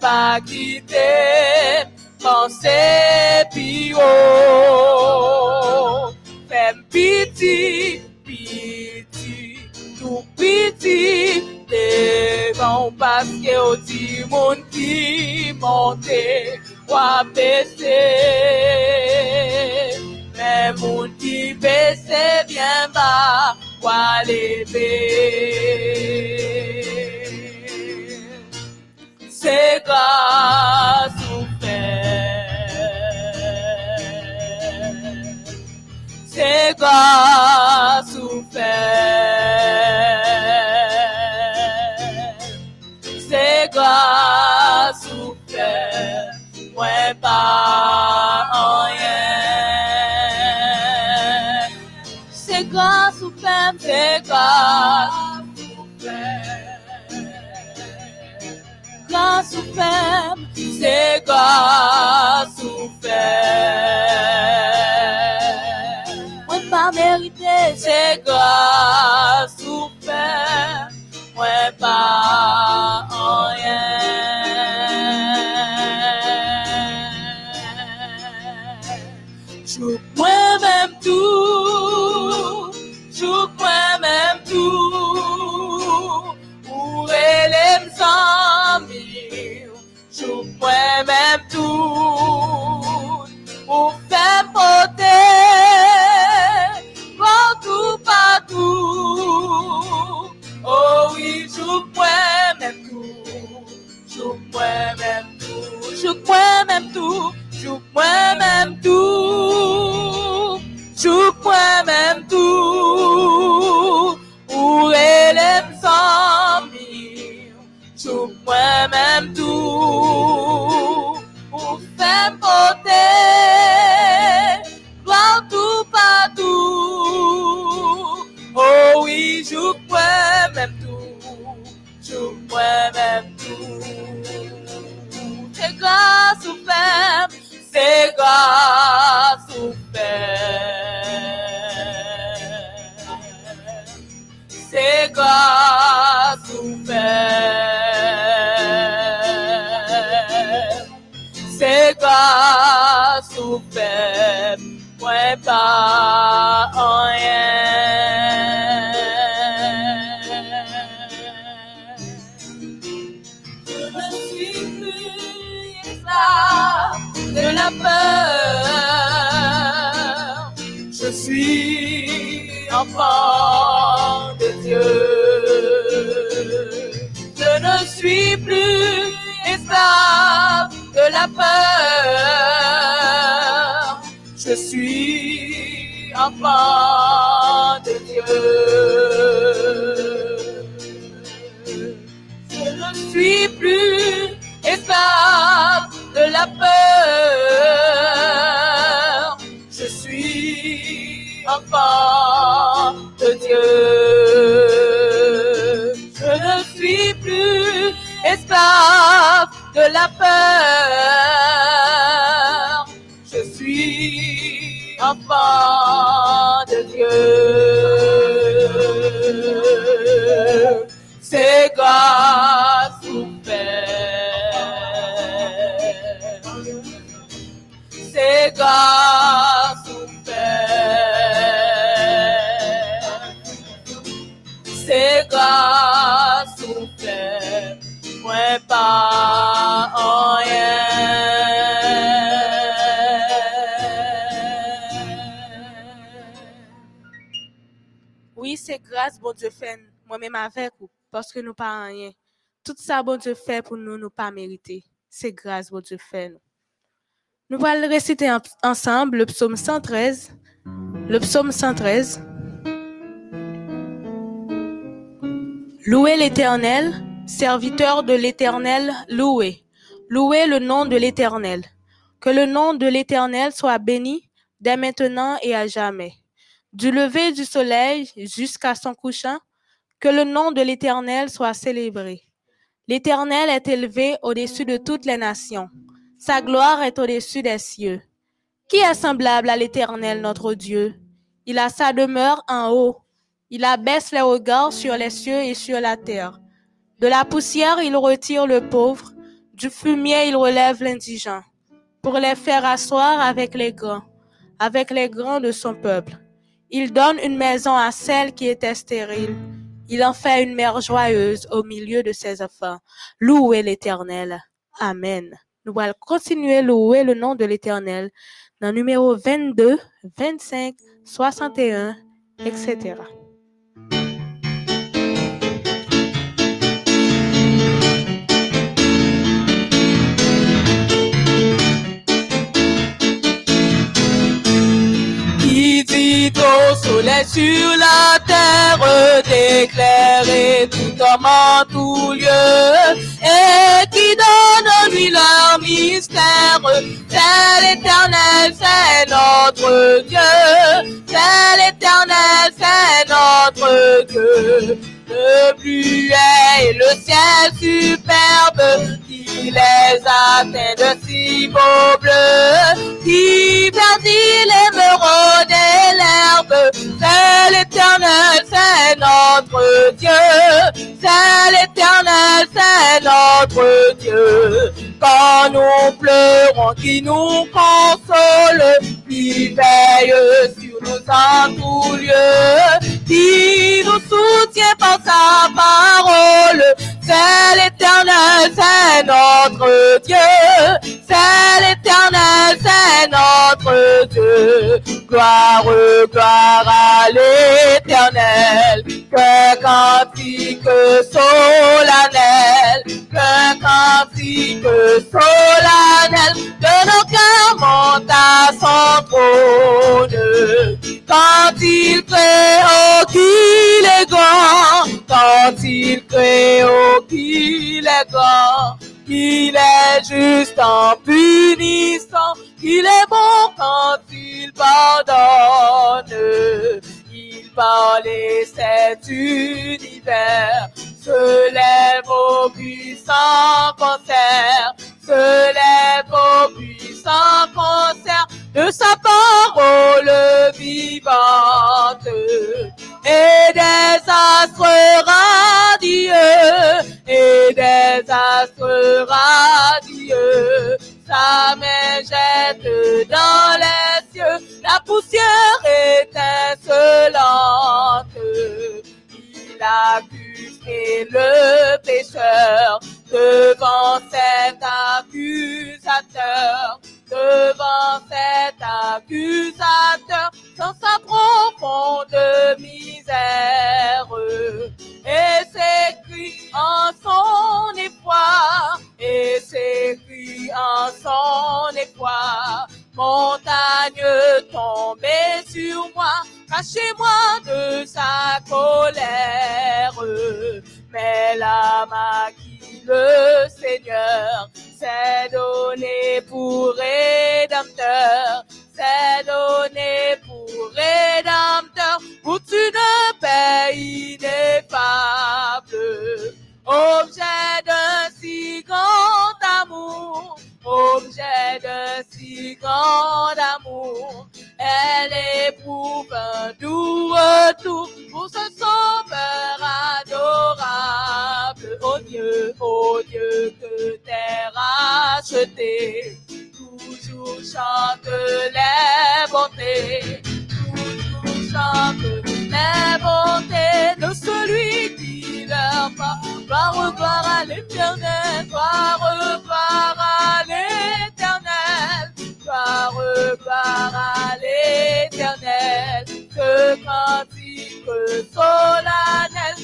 pas quitter, penser plus haut. Femme piti, piti, tout piti, devant parce que au monde qui monte, ou baisser. Mais mon qui baisse bien bas, ou lever. C'est Grâce au Père. C'est grâce joue moi-même tout, pour faire porter, partout, partout, oh oui, joue moi-même tout, joue moi-même tout, joue moi-même tout, joue moi-même tout, joue moi-même tout, pour elle amis, joue moi-même tout, pour faire porter, partout, partout, oh oui, joue moi-même tout, joue moi-même en rien. Je ne suis plus esclave de la peur. Je suis enfant de Dieu. Je ne suis plus esclave de la peur. Enfant de Dieu. Je ne suis plus esclave de la peur. Je suis enfant de Dieu. Je ne suis plus esclave de la peur. Suis enfant de Dieu. C'est grâce Père. C'est grâce Père. C'est grâce au Père. Moi C'est grâce, bon Dieu fait, moi-même avec vous, parce que nous pas rien. Tout ça, bon Dieu fait pour nous, nous pas mériter. C'est grâce, bon Dieu fait. Nous, nous allons réciter en- ensemble le psaume 113. Le psaume 113. Louez l'Éternel, serviteur de l'Éternel, louez. Louez le nom de l'Éternel. Que le nom de l'Éternel soit béni dès maintenant et à jamais. Du lever du soleil jusqu'à son couchant, que le nom de l'Éternel soit célébré. L'Éternel est élevé au-dessus de toutes les nations. Sa gloire est au-dessus des cieux. Qui est semblable à l'Éternel, notre Dieu? Il a sa demeure en haut. Il abaisse les regards sur les cieux et sur la terre. De la poussière, il retire le pauvre. Du fumier, il relève l'indigent pour les faire asseoir avec les grands, avec les grands de son peuple. Il donne une maison à celle qui était stérile. Il en fait une mère joyeuse au milieu de ses enfants. Louez l'Éternel. Amen. Nous allons continuer à louer le nom de l'Éternel dans numéro 22, 25, 61, etc. sur la terre, d'éclairer tout homme en tout lieu, et qui donne lui leur mystère. C'est l'éternel, c'est notre Dieu, c'est l'éternel, c'est notre Dieu. Le bluet et le ciel superbe qui les atteint de si beaux bleus, qui perdit l'émeraude et l'herbe. C'est l'éternel, c'est notre Dieu. C'est l'éternel, c'est notre Dieu. Quand nous pleurons, qui nous console, qui veille sur nous en tout lieu, qui nous soutient par sa parole. C'est l'éternel, c'est notre Dieu. C'est l'éternel, c'est notre Dieu. Gloire, gloire à l'éternel. Que cantique solennel. Que cantique solennel. De nos cœurs monte à son trône. Quand il crée, oh qu'il est grand. Quand il crée, est grand. Il est juste en punissant, il est bon quand il pardonne. Il parlait cet univers, se lève au puissant concert, se lève au puissant concert de sa parole vivante et des astres radieux et des astres radieux. Sa main jette dans les cieux la poussière étincelante. Il accuse le pécheur devant cet accusateur devant cet accusateur dans sa profonde misère. Et s'écrit en son effroi, et s'écrit en son effroi, montagne tombée sur moi, cachez-moi de sa colère. Mais la maquille le Seigneur c'est donné pour rédempteur, c'est donné pour rédempteur, pour une paix ineffable. Objet d'un si grand amour, objet d'un si grand amour, elle éprouve un doux retour pour ce sauveur adorable. Oh Dieu, oh Dieu, que t'es racheté, chante les bontés, toujours chante les bontés de celui qui leur pas. Va revoir à l'éternel, va revoir à l'éternel, va revoir à l'éternel, que cantique solennel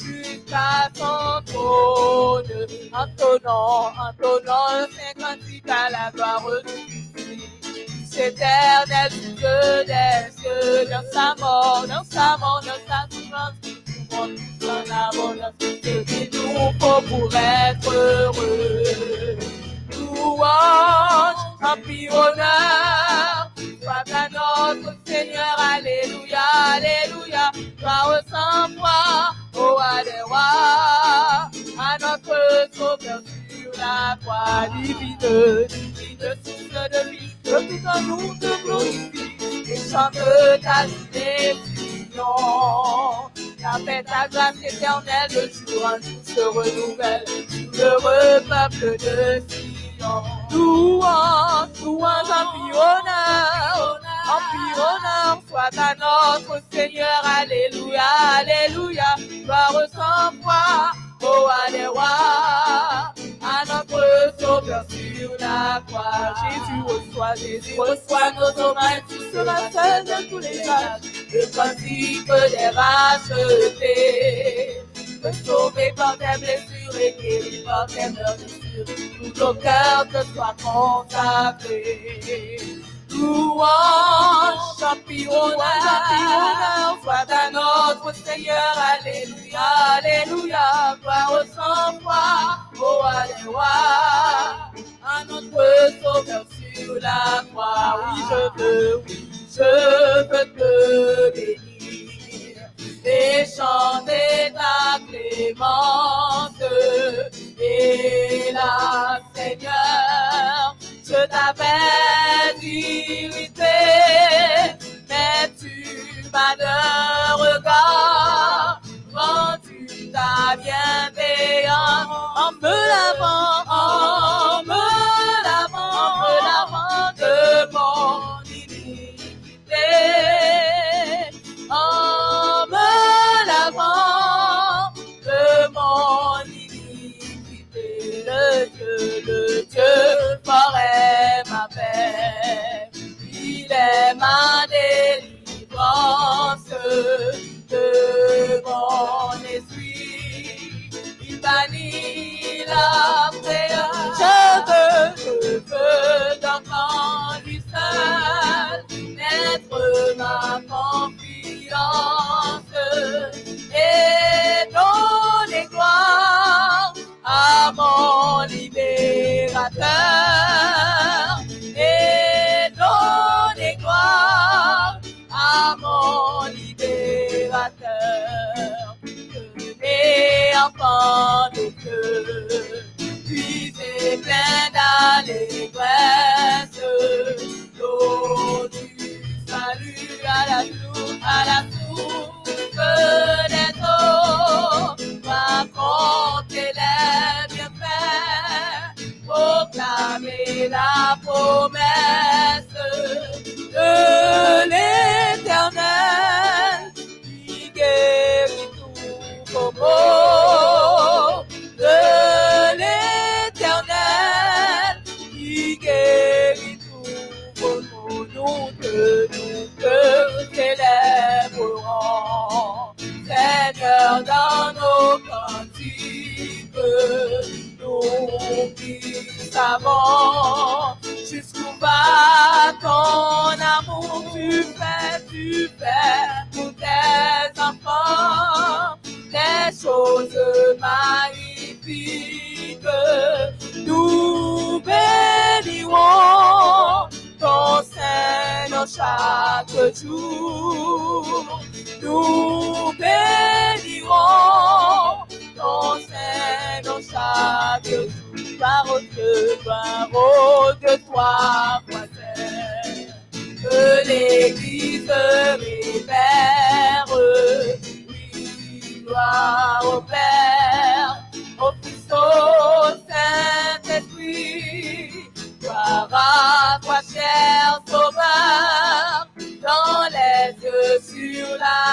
jusqu'à son trône, en tonnant, en tonnant cantique à la gloire du éternel, Dieu des cieux, dans sa mort, dans sa mort, dans sa souffrance, en abondance, ce qu'il nous faut pour être heureux. Louange, empire, honneur, à notre Seigneur, Alléluia, Alléluia, gloire sans roi des rois, à notre sauveur sur la croix divine, divine source de vie, que tout en nous te glorifie, et chante ta décision. Ta paix, ta grâce éternelle, de jour en jour se renouvelle. Heureux peuple de Sion. Louange, louange en puis honneur, en honneur soit à notre Seigneur. Alléluia, Alléluia, gloire sans foi, oh Alléluia, à notre Sauveur sur la croix. Jésus reçoit, Jésus reçoit nos hommages, tout cela seul de tous les âges, le principe des rachetés. Me sauver par tes blessures et guéri par tes meurtrissures, tout nos cœurs te soient consacrés. Louange, championnat, soit à notre Seigneur, Alléluia, Alléluia, gloire au sang-foi, oh Alléluia, à notre Sauveur sur la croix, oui je veux, oui je veux te bénir, et chanter ta clémence, et la Seigneur, je t'avais irrité, mais tu m'as d'un regard rendu ta bienveillance en me lavant, en me lavant, en me lavant de mon iniquité,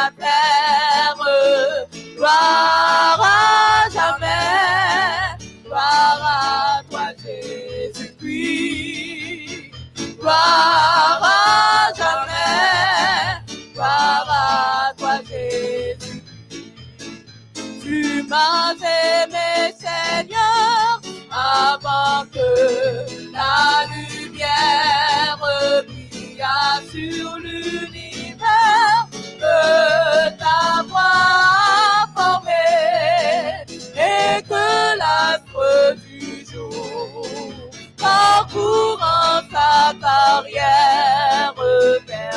la terre. Gloire à jamais, gloire à toi, Jésus-Christ. Gloire à jamais, gloire à toi, Jésus. Tu m'as aimé, Seigneur, avant que la lumière pour enfin carrière vers.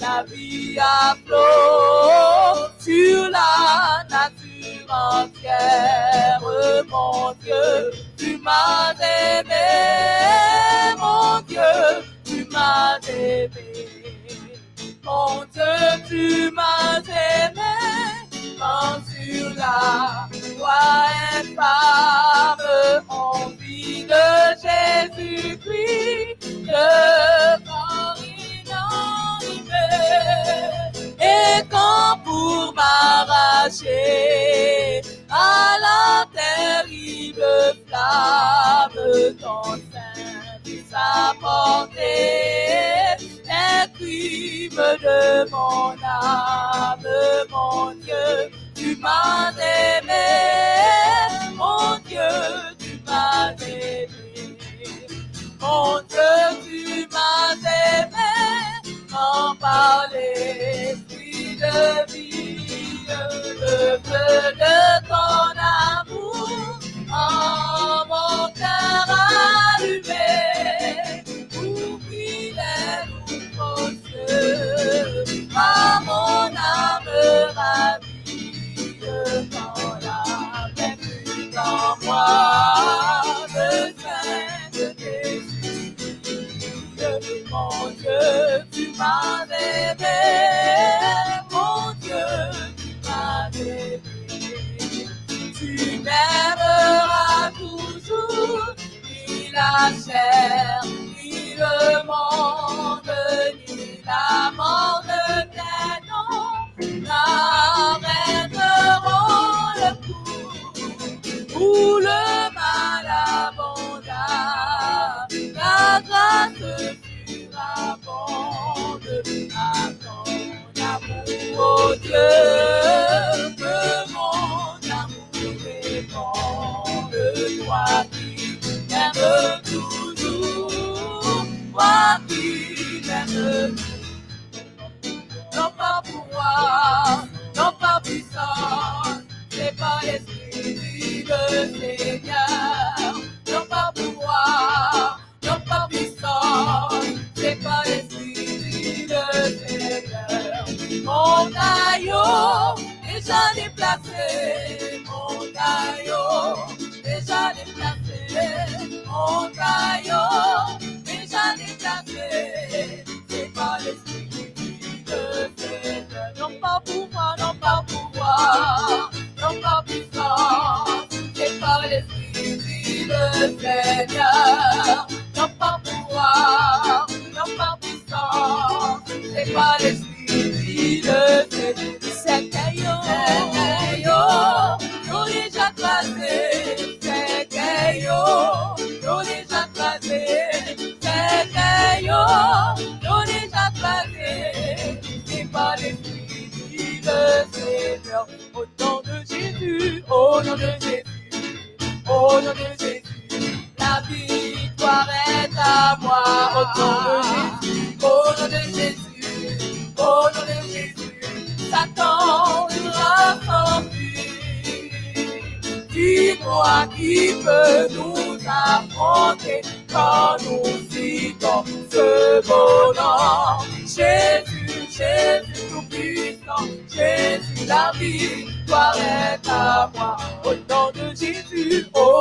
La vie à flot sur la nature entière, mon Dieu, tu m'as aimé, mon Dieu, tu m'as aimé. Mon Dieu, tu m'as aimé, quand sur la loi infâme, on de Jésus-Christ, le corps inanimé, et quand pour m'arracher à la terrible flamme, ton sein puisse apporter les crimes de mon âme, mon Dieu, tu m'as aimé, mon Dieu m'as aimé, mon Dieu, tu m'as aimé, en par l'esprit de vie, le feu de ton amour, en mon cœur allumé, oublie les loups par mon âme ravie, en moi mon Dieu, tu m'as aimé, mon Dieu, tu m'as aimé. Tu m'aimeras toujours, il achète.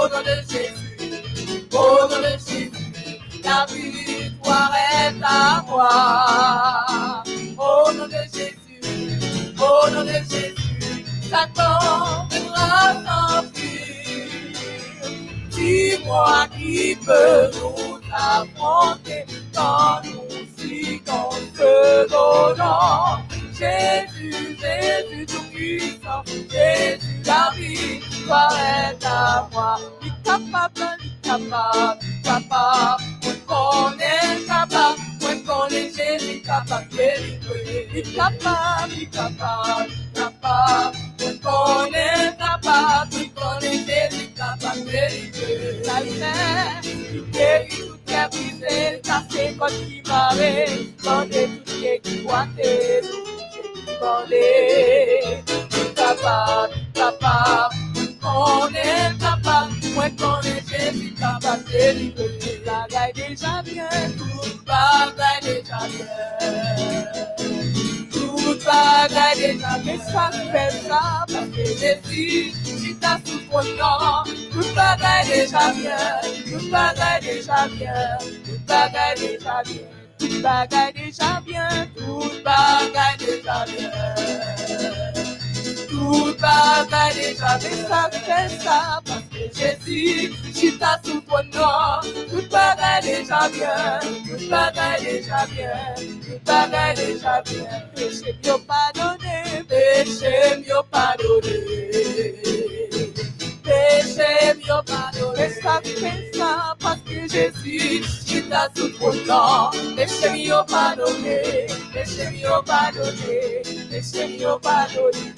Au nom de Jésus, au nom de Jésus, la victoire est à moi. adorei, esse é meu barulho.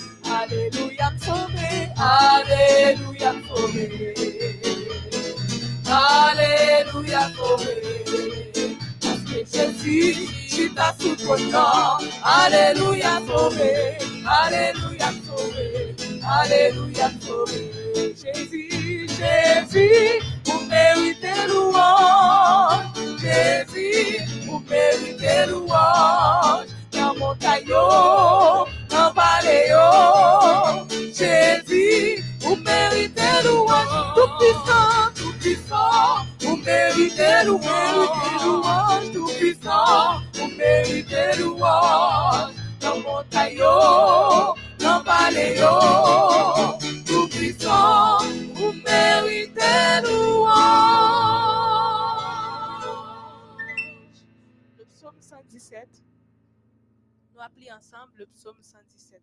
Le psaume 117.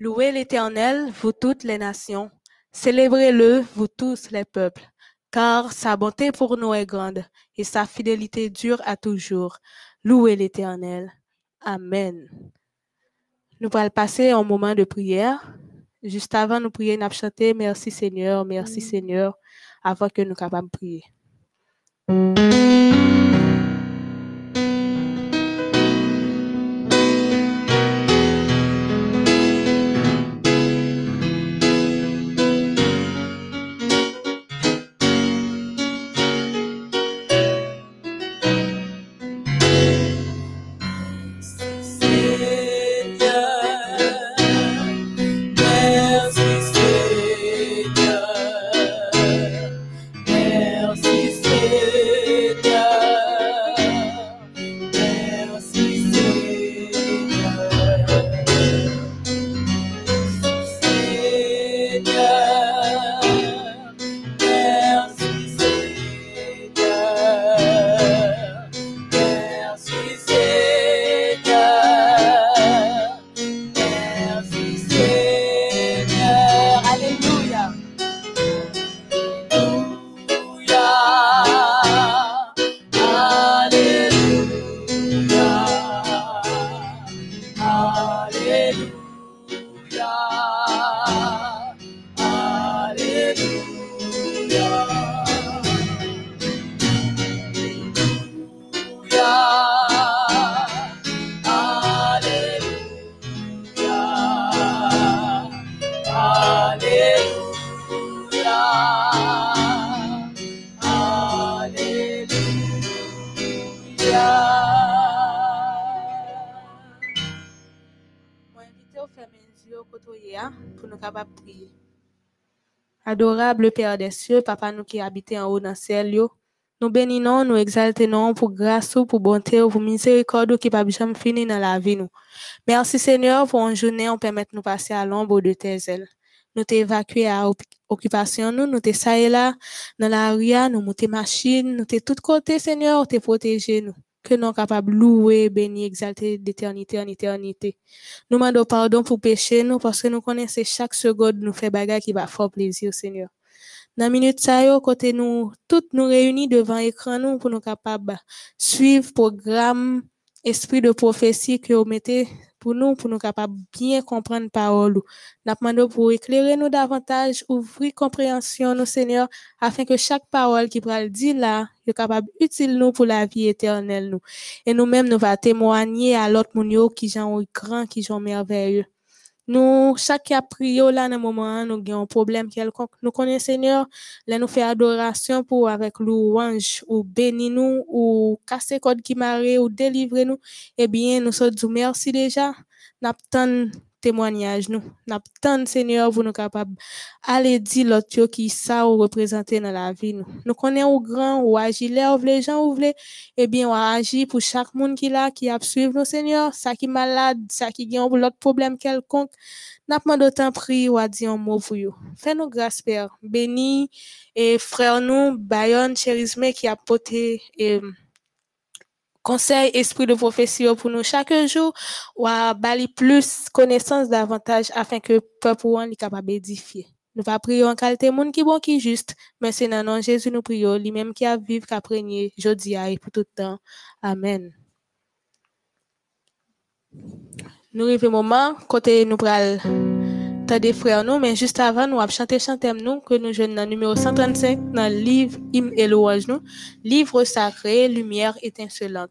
Louez l'Éternel, vous toutes les nations. Célébrez-le, vous tous les peuples. Car sa bonté pour nous est grande et sa fidélité dure à toujours. Louez l'Éternel. Amen. Nous allons passer un moment de prière. Juste avant nous prier, nous allons chanter Merci Seigneur, merci Seigneur, avant que nous capables de prier. Adorable Père des cieux, Papa nous qui habitez en haut dans le ciel, nous bénissons, nous exaltons pour grâce, ou, pour bonté, ou, pour miséricorde qui pas jamais fini dans la vie nous. Merci Seigneur pour une journée, on permet de nous passer à l'ombre de tes ailes. Nous t'évacuer à occupation nous, nous t'es ça et là, dans la rue, nous monter machine, nous t'es tout côté Seigneur, t'es protéger nous. Que nous capables de louer, bénir, exalter d'éternité en éternité. Nous demandons pardon pour pécher nous parce que nous connaissons chaque seconde nous fait bagarre qui va fort plaisir Seigneur. Dans minute ça côté nous toutes nous réunis devant écran nous pour nous capables suivre programme esprit de prophétie que vous mettez pour nous pour nous capables bien comprendre parole. ou. Nous demandons pour éclairer nous davantage, ouvrir compréhension nous Seigneur afin que chaque parole qui pral dire là, est capable utile nous pour la vie éternelle nous. Et nous-mêmes nous va témoigner à l'autre monde qui sont grand, qui sont merveilleux. Nous, chaque a prié là, dans le moment, nous avons un problème quelconque. Nous connaissons Seigneur, là, nous fait adoration pour avec louange, ou béni nous, ou casser code qui marre, ou délivrer nous. Eh bien, nous sommes dit merci déjà. N'attendons témoignage nous. N'a tant Seigneur pour nous capable aller dire l'autre qui ça ou représenter dans la vie nous. Nous connaissons au grand ou agir là les gens ou voulez eh bien on agir pour chaque monde qui là qui a suivre nous Seigneur, ça qui malade, ça qui a l'autre problème quelconque. N'a pas d'autant prier ou à dire un mot pour vous. Fais-nous grâce Père. Béni et frère nous Bayon Cherisme qui a porté et conseil, esprit de prophétie pour nous chaque jour, ou à bali plus connaissance davantage afin que le peuple soit capable d'édifier. Nous va prier en qualité monde qui bon qui juste, mais c'est dans nom Jésus nous prions, lui-même qui a vivre, qui a prégné, jeudi et pour tout le temps. Amen. Nous arrivons au moment, côté nous pral des frères nous, mais juste avant, nous avons chanté chanter nous, que nous jeunes dans numéro 135, dans le livre Hymne et nous, livre sacré, lumière étincelante.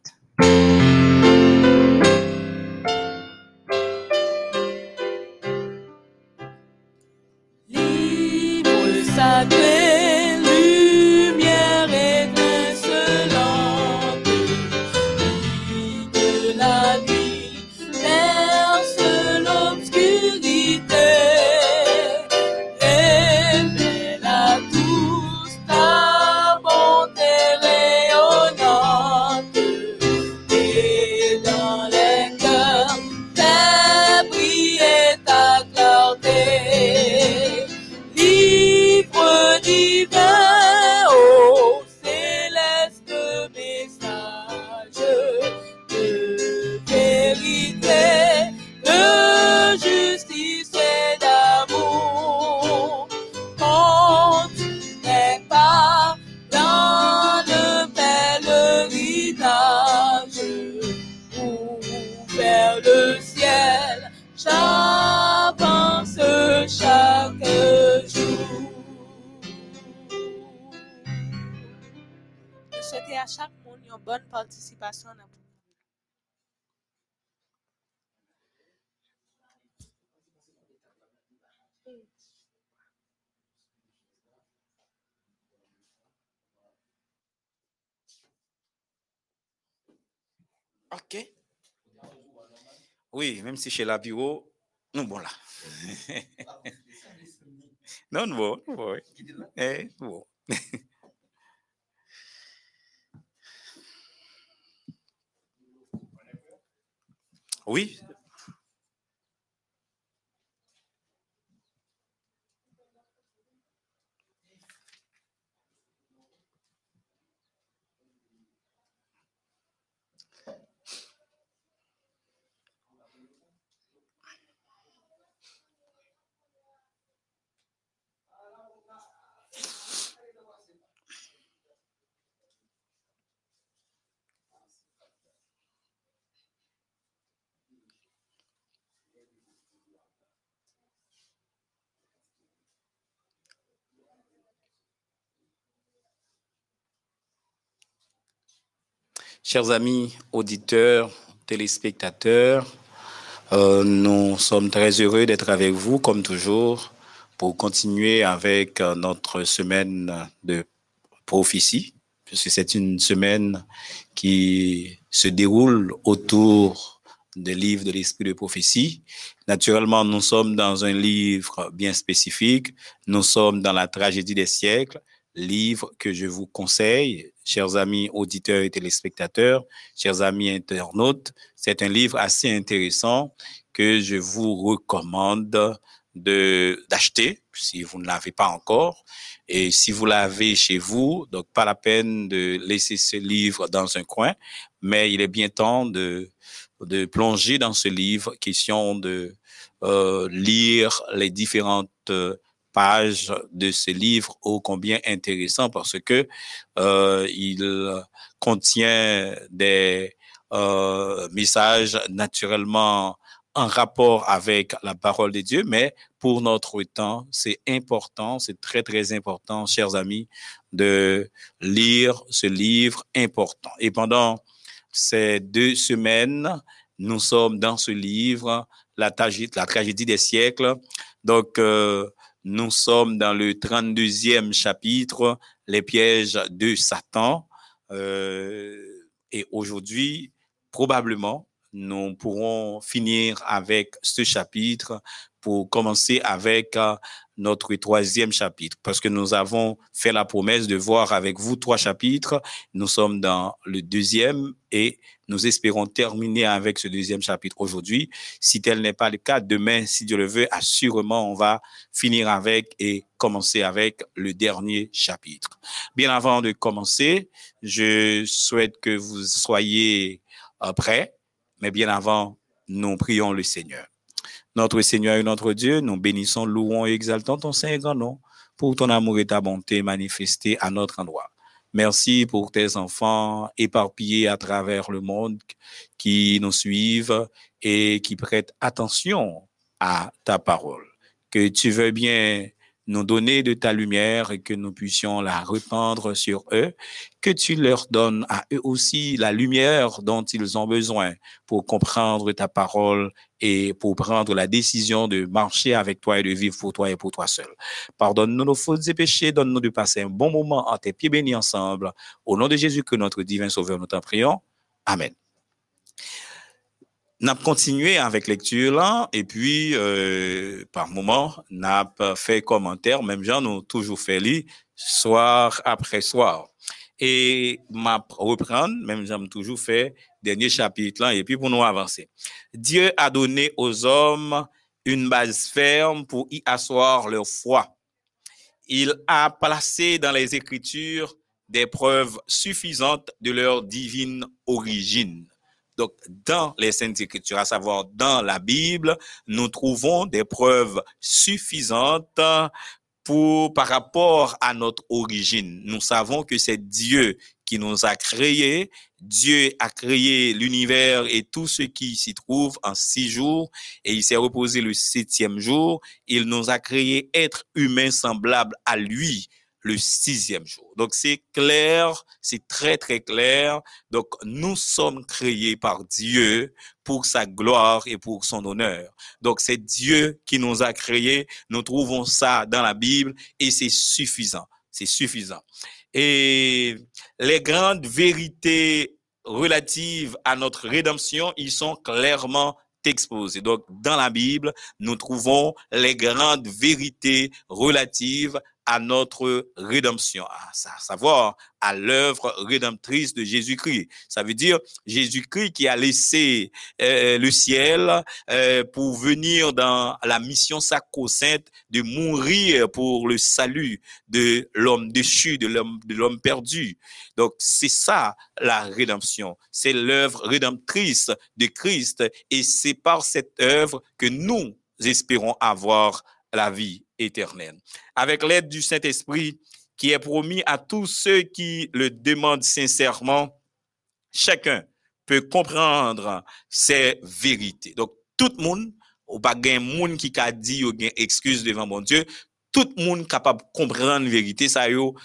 Oui, même si chez la bureau, nous bon là. non, nous bon. Eh, nous bon. Oui. Chers amis auditeurs, téléspectateurs, euh, nous sommes très heureux d'être avec vous, comme toujours, pour continuer avec euh, notre semaine de prophétie, puisque c'est une semaine qui se déroule autour des livres de l'esprit de prophétie. Naturellement, nous sommes dans un livre bien spécifique. Nous sommes dans la tragédie des siècles, livre que je vous conseille, chers amis auditeurs et téléspectateurs, chers amis internautes. C'est un livre assez intéressant que je vous recommande de d'acheter si vous ne l'avez pas encore et si vous l'avez chez vous donc pas la peine de laisser ce livre dans un coin mais il est bien temps de de plonger dans ce livre question de euh, lire les différentes euh, pages de ce livre ô combien intéressant parce que euh, il contient des euh, messages naturellement en rapport avec la parole de Dieu, mais pour notre temps, c'est important, c'est très, très important, chers amis, de lire ce livre important. Et pendant ces deux semaines, nous sommes dans ce livre, la tragédie, des siècles. Donc, euh, nous sommes dans le 32e chapitre, les pièges de Satan. Euh, et aujourd'hui, probablement, nous pourrons finir avec ce chapitre pour commencer avec euh, notre troisième chapitre, parce que nous avons fait la promesse de voir avec vous trois chapitres. Nous sommes dans le deuxième et nous espérons terminer avec ce deuxième chapitre aujourd'hui. Si tel n'est pas le cas, demain, si Dieu le veut, assurément, on va finir avec et commencer avec le dernier chapitre. Bien avant de commencer, je souhaite que vous soyez euh, prêts, mais bien avant, nous prions le Seigneur. Notre Seigneur et notre Dieu, nous bénissons, louons et exaltons ton Saint et grand nom pour ton amour et ta bonté manifestés à notre endroit. Merci pour tes enfants éparpillés à travers le monde qui nous suivent et qui prêtent attention à ta parole. Que tu veux bien nous donner de ta lumière et que nous puissions la répandre sur eux, que tu leur donnes à eux aussi la lumière dont ils ont besoin pour comprendre ta parole et pour prendre la décision de marcher avec toi et de vivre pour toi et pour toi seul. Pardonne-nous nos fautes et péchés, donne-nous de passer un bon moment en tes pieds bénis ensemble. Au nom de Jésus que notre divin Sauveur, nous t'en prions. Amen. N'a continué avec lecture et puis euh, par moment, n'a fait commentaire, même gens nous toujours fait lire soir après soir. Et m'a reprendre, même j'aime toujours fait dernier chapitre là, et puis pour nous avancer. Dieu a donné aux hommes une base ferme pour y asseoir leur foi. Il a placé dans les Écritures des preuves suffisantes de leur divine origine. Donc, dans les Saintes Écritures, à savoir dans la Bible, nous trouvons des preuves suffisantes pour, par rapport à notre origine. Nous savons que c'est Dieu qui nous a créés. Dieu a créé l'univers et tout ce qui s'y trouve en six jours et il s'est reposé le septième jour. Il nous a créé être humains semblables à lui le sixième jour. Donc c'est clair, c'est très très clair. Donc nous sommes créés par Dieu pour sa gloire et pour son honneur. Donc c'est Dieu qui nous a créés. Nous trouvons ça dans la Bible et c'est suffisant. C'est suffisant. Et les grandes vérités relatives à notre rédemption, ils sont clairement exposées. Donc, dans la Bible, nous trouvons les grandes vérités relatives à notre rédemption, à savoir à l'œuvre rédemptrice de Jésus-Christ. Ça veut dire Jésus-Christ qui a laissé euh, le ciel euh, pour venir dans la mission sacro-sainte de mourir pour le salut de l'homme déchu, de l'homme de l'homme perdu. Donc c'est ça la rédemption, c'est l'œuvre rédemptrice de Christ et c'est par cette œuvre que nous espérons avoir la vie éternelle. Avec l'aide du Saint-Esprit qui est promis à tous ceux qui le demandent sincèrement, chacun peut comprendre ces vérités. Donc, tout le monde, ou pas un monde qui a dit ou excuse devant mon Dieu, tout le monde capable de comprendre la vérité, ça yo,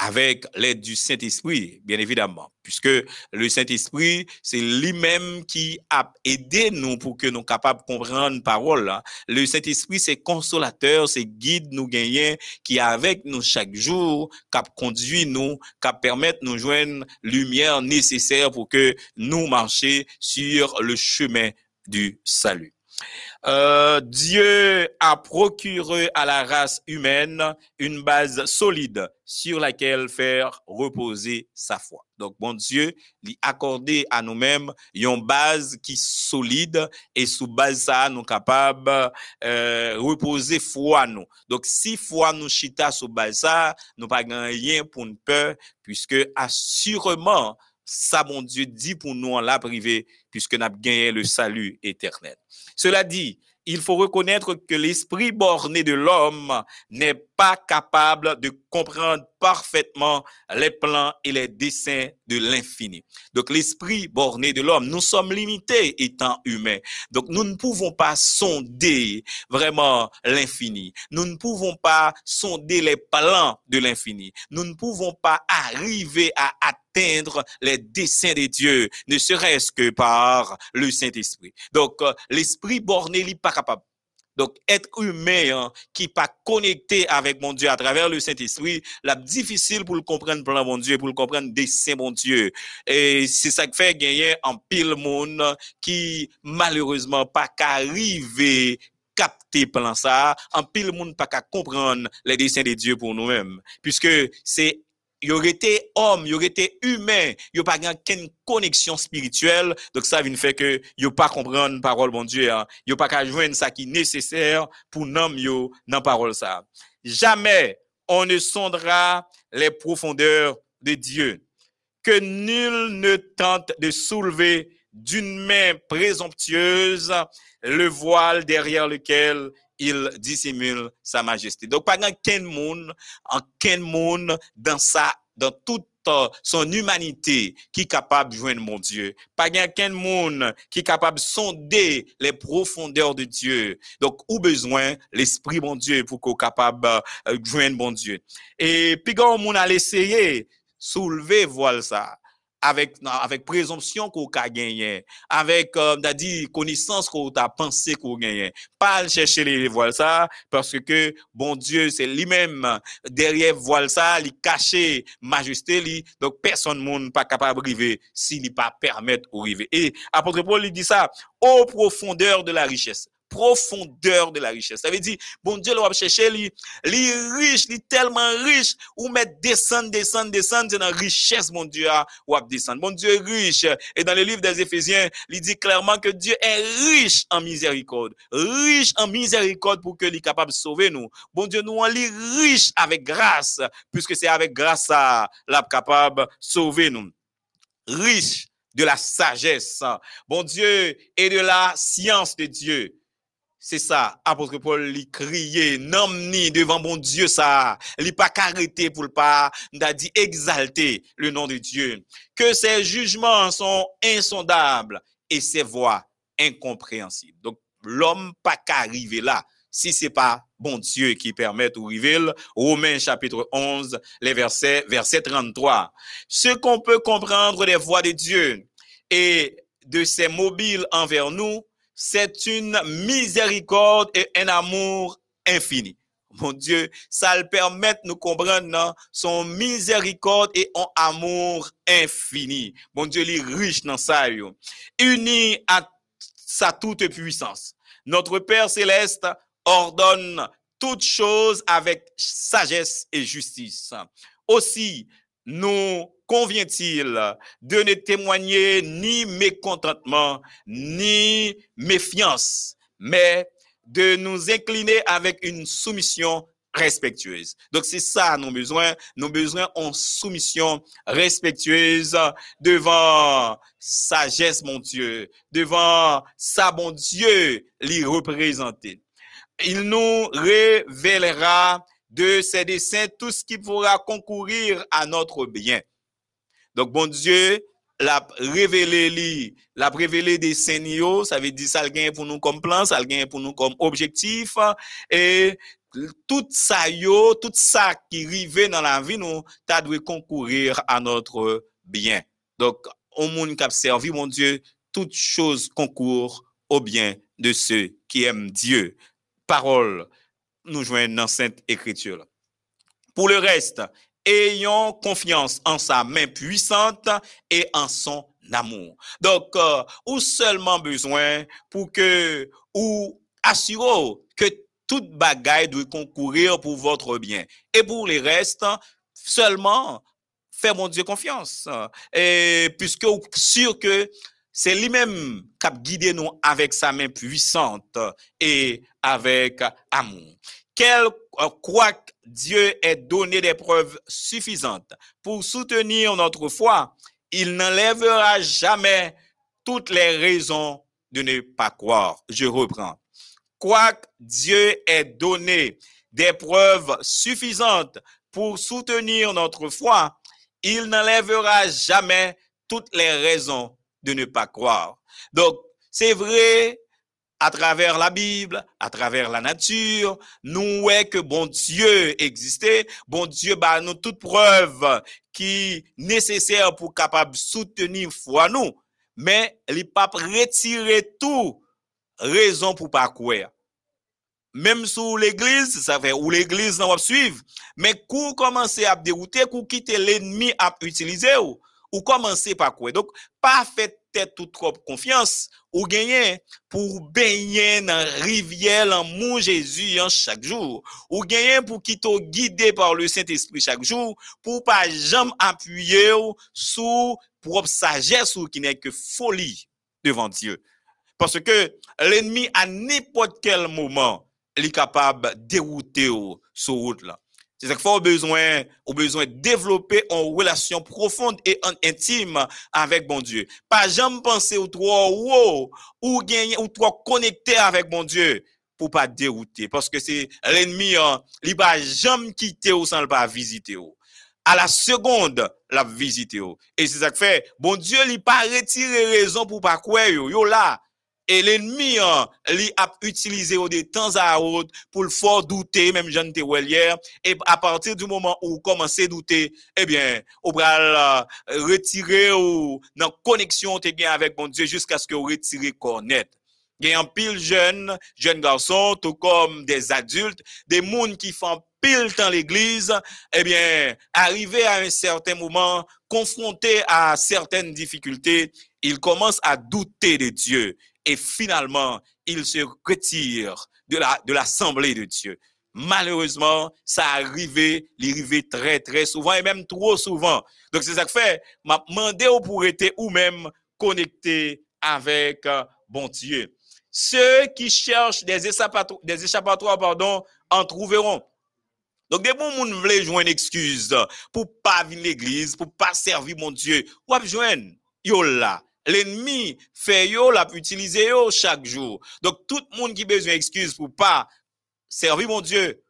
avec l'aide du Saint-Esprit, bien évidemment, puisque le Saint-Esprit, c'est lui-même qui a aidé nous pour que nous capables de comprendre la parole. Hein. Le Saint-Esprit, c'est consolateur, c'est guide nous gagner, qui est avec nous chaque jour, qui conduit nous, qui permet de nous joindre lumière nécessaire pour que nous marchions sur le chemin du salut. Euh, Dieu a procuré à la race humaine une base solide sur laquelle faire reposer sa foi. Donc, bon Dieu lui accordé à nous-mêmes une base qui est solide et sous base ça, nous capables euh, reposer foi nous. Donc, si foi nous chita sous base ça, nous pas rien pour une peur puisque assurément ça, mon Dieu, dit pour nous en la puisque nous avons gagné le salut éternel. Cela dit, il faut reconnaître que l'esprit borné de l'homme n'est pas capable de comprendre parfaitement les plans et les desseins de l'infini. Donc l'esprit borné de l'homme, nous sommes limités étant humains. Donc nous ne pouvons pas sonder vraiment l'infini. Nous ne pouvons pas sonder les plans de l'infini. Nous ne pouvons pas arriver à atteindre les desseins de Dieu, ne serait-ce que par le Saint-Esprit. Donc l'esprit borné n'est pas capable. Donc, être humain hein, qui pas connecté avec mon Dieu à travers le Saint-Esprit, la difficile pour le comprendre plan mon Dieu, pour le comprendre dessein mon Dieu. Et c'est ça qui fait gagner en pile monde qui malheureusement pas qu'arriver capter plan ça, en pile monde pas qu'à comprendre les desseins de Dieu pour nous-mêmes, puisque c'est il aurait été homme, il aurait été humain, il pas qu'une connexion spirituelle. Donc ça vient fait que il pas comprendre parole bon Dieu, hein. il pas qu'à joindre ça qui est nécessaire pour nous yo dans parole ça. Jamais on ne sondera les profondeurs de Dieu. Que nul ne tente de soulever d'une main présomptueuse le voile derrière lequel il dissimule sa majesté. Donc, pas qu'un monde, en quel monde dans sa, dans toute euh, son humanité qui est capable de joindre mon Dieu. Pas qu'un monde qui est capable de sonder les profondeurs de Dieu. Donc, ou besoin l'esprit mon Dieu pour qu'on capable de euh, joindre mon Dieu. Et puis quand on a essayé soulever voile ça avec avec présomption qu'on a gagné avec euh, dit connaissance qu'on a pensé qu'on gagné pas chercher les voiles ça parce que bon Dieu c'est lui-même derrière voile ça il caché majesté lui. Donc personne monde pas capable d'arriver s'il pas permettre d'arriver et apôtre Paul il dit ça aux profondeurs de la richesse profondeur de la richesse. Ça veut dire, bon Dieu, le va chercher, lui, lui riche, lui tellement riche, ou mettre descendre, descendre, descendre, c'est dans la richesse, mon Dieu, ou va descendre. Bon Dieu est riche. Et dans le livre des Éphésiens, il dit clairement que Dieu est riche en miséricorde. Riche en miséricorde pour que est capable de sauver nous. Bon Dieu, nous, on est riche avec grâce, puisque c'est avec grâce à l'a capable de sauver nous. Riche de la sagesse, bon Dieu, et de la science de Dieu c'est ça, apôtre Paul lui criait, ni devant mon Dieu ça, il pas arrêté pour le pas, a dit exalter le nom de Dieu, que ses jugements sont insondables et ses voix incompréhensibles. Donc l'homme pas qu'arriver là si c'est pas bon Dieu qui permet de arriver. Romains chapitre 11, les versets verset 33. Ce qu'on peut comprendre des voix de Dieu et de ses mobiles envers nous c'est une miséricorde et un amour infini. Mon Dieu, ça le permet de nous comprendre son miséricorde et un amour infini. Mon Dieu, il est riche dans ça, uni à sa toute puissance. Notre Père céleste ordonne toutes choses avec sagesse et justice. Aussi, nous convient-il de ne témoigner ni mécontentement, ni méfiance, mais de nous incliner avec une soumission respectueuse? Donc c'est ça nos besoins, nos besoins en soumission respectueuse devant sagesse mon Dieu, devant sa bon Dieu l'y représenter. Il nous révélera de ses desseins tout ce qui pourra concourir à notre bien. Donc, bon Dieu, l'a révélé li, l'a révélé des signaux, ça veut dire ça pour nous comme plan, ça le pour nous comme objectif, et tout ça yo, tout ça qui arrive dans la vie, nous, t'as dû concourir à notre bien. Donc, au monde qui a servi, mon Dieu, toutes choses concourent au bien de ceux qui aiment Dieu. Parole, nous joignons dans Sainte Écriture. Pour le reste, ayons confiance en sa main puissante et en son amour. Donc, euh, ou seulement besoin pour que, ou assurer que toute bagaille doit concourir pour votre bien. Et pour les restes, seulement faire mon Dieu confiance. Et puisque sûr que c'est lui-même qui a guidé nous avec sa main puissante et avec amour. Quel, quoi Dieu ait donné des preuves suffisantes pour soutenir notre foi, il n'enlèvera jamais toutes les raisons de ne pas croire. Je reprends. Quoique Dieu ait donné des preuves suffisantes pour soutenir notre foi, il n'enlèvera jamais toutes les raisons de ne pas croire. Donc, c'est vrai, à travers la Bible, à travers la nature, nous voyons que bon Dieu existait, bon Dieu bah nous toute preuve qui nécessaire pour capable soutenir foi nous, mais il pas retirer tout raison pour pas croire. même sous l'église, ça fait ou l'église n'a pas suivre, mais kou commencer à dérouter, kou quitter l'ennemi à utiliser ou, ou commencer par quoi? Donc, pas fait tête tout trop confiance ou gagner pour baigner dans rivière mon Jésus en chaque jour ou gagner pour quitter guidé par le Saint-Esprit chaque jour pour pas jamais appuyer sous propre sagesse ou qui n'est que folie devant Dieu. Parce que l'ennemi à n'importe quel moment est capable de dérouter sur route là. C'est ça qu'il faut besoin, au besoin de développer une relation profonde et intime avec bon Dieu. Pas jamais penser ou trop ou gagner ou trop connecté avec bon Dieu pour pas dérouter. Parce que c'est l'ennemi hein, il va jamais quitter ou sans le pas visiter à la seconde la visiter et c'est ça que fait bon Dieu il pas retirer raison pour pas quoi yo, yo là et l'ennemi, hein, a utilisé de temps à autre pour le faire douter, même Jean hier. Et à partir du moment où vous commencez à douter, eh bien, vous va euh, retirer ou dans connexion avec Dieu jusqu'à ce que vous retirez connaître. Il y a un pile jeune, jeunes garçons, tout comme des adultes, des mondes qui font pile dans l'église, eh bien, arrivé à un certain moment, confronté à certaines difficultés, ils commencent à douter de Dieu et finalement, il se retire de la, de l'assemblée de Dieu. Malheureusement, ça arrivé, il très, très souvent et même trop souvent. Donc, c'est ça que fait, m'a demandé pour être ou même connecté avec euh, bon Dieu. Ceux qui cherchent des échappatoires, des échappatoires en trouveront. Donc, des bons gens veulent jouer une excuse pour pas venir l'église, pour pas servir mon Dieu. Ou joindre, yo là. L'ennemi fait yo, l'a utilisé yo chaque jour. Donc, tout le monde qui besoin d'excuses pour pas servir mon Dieu,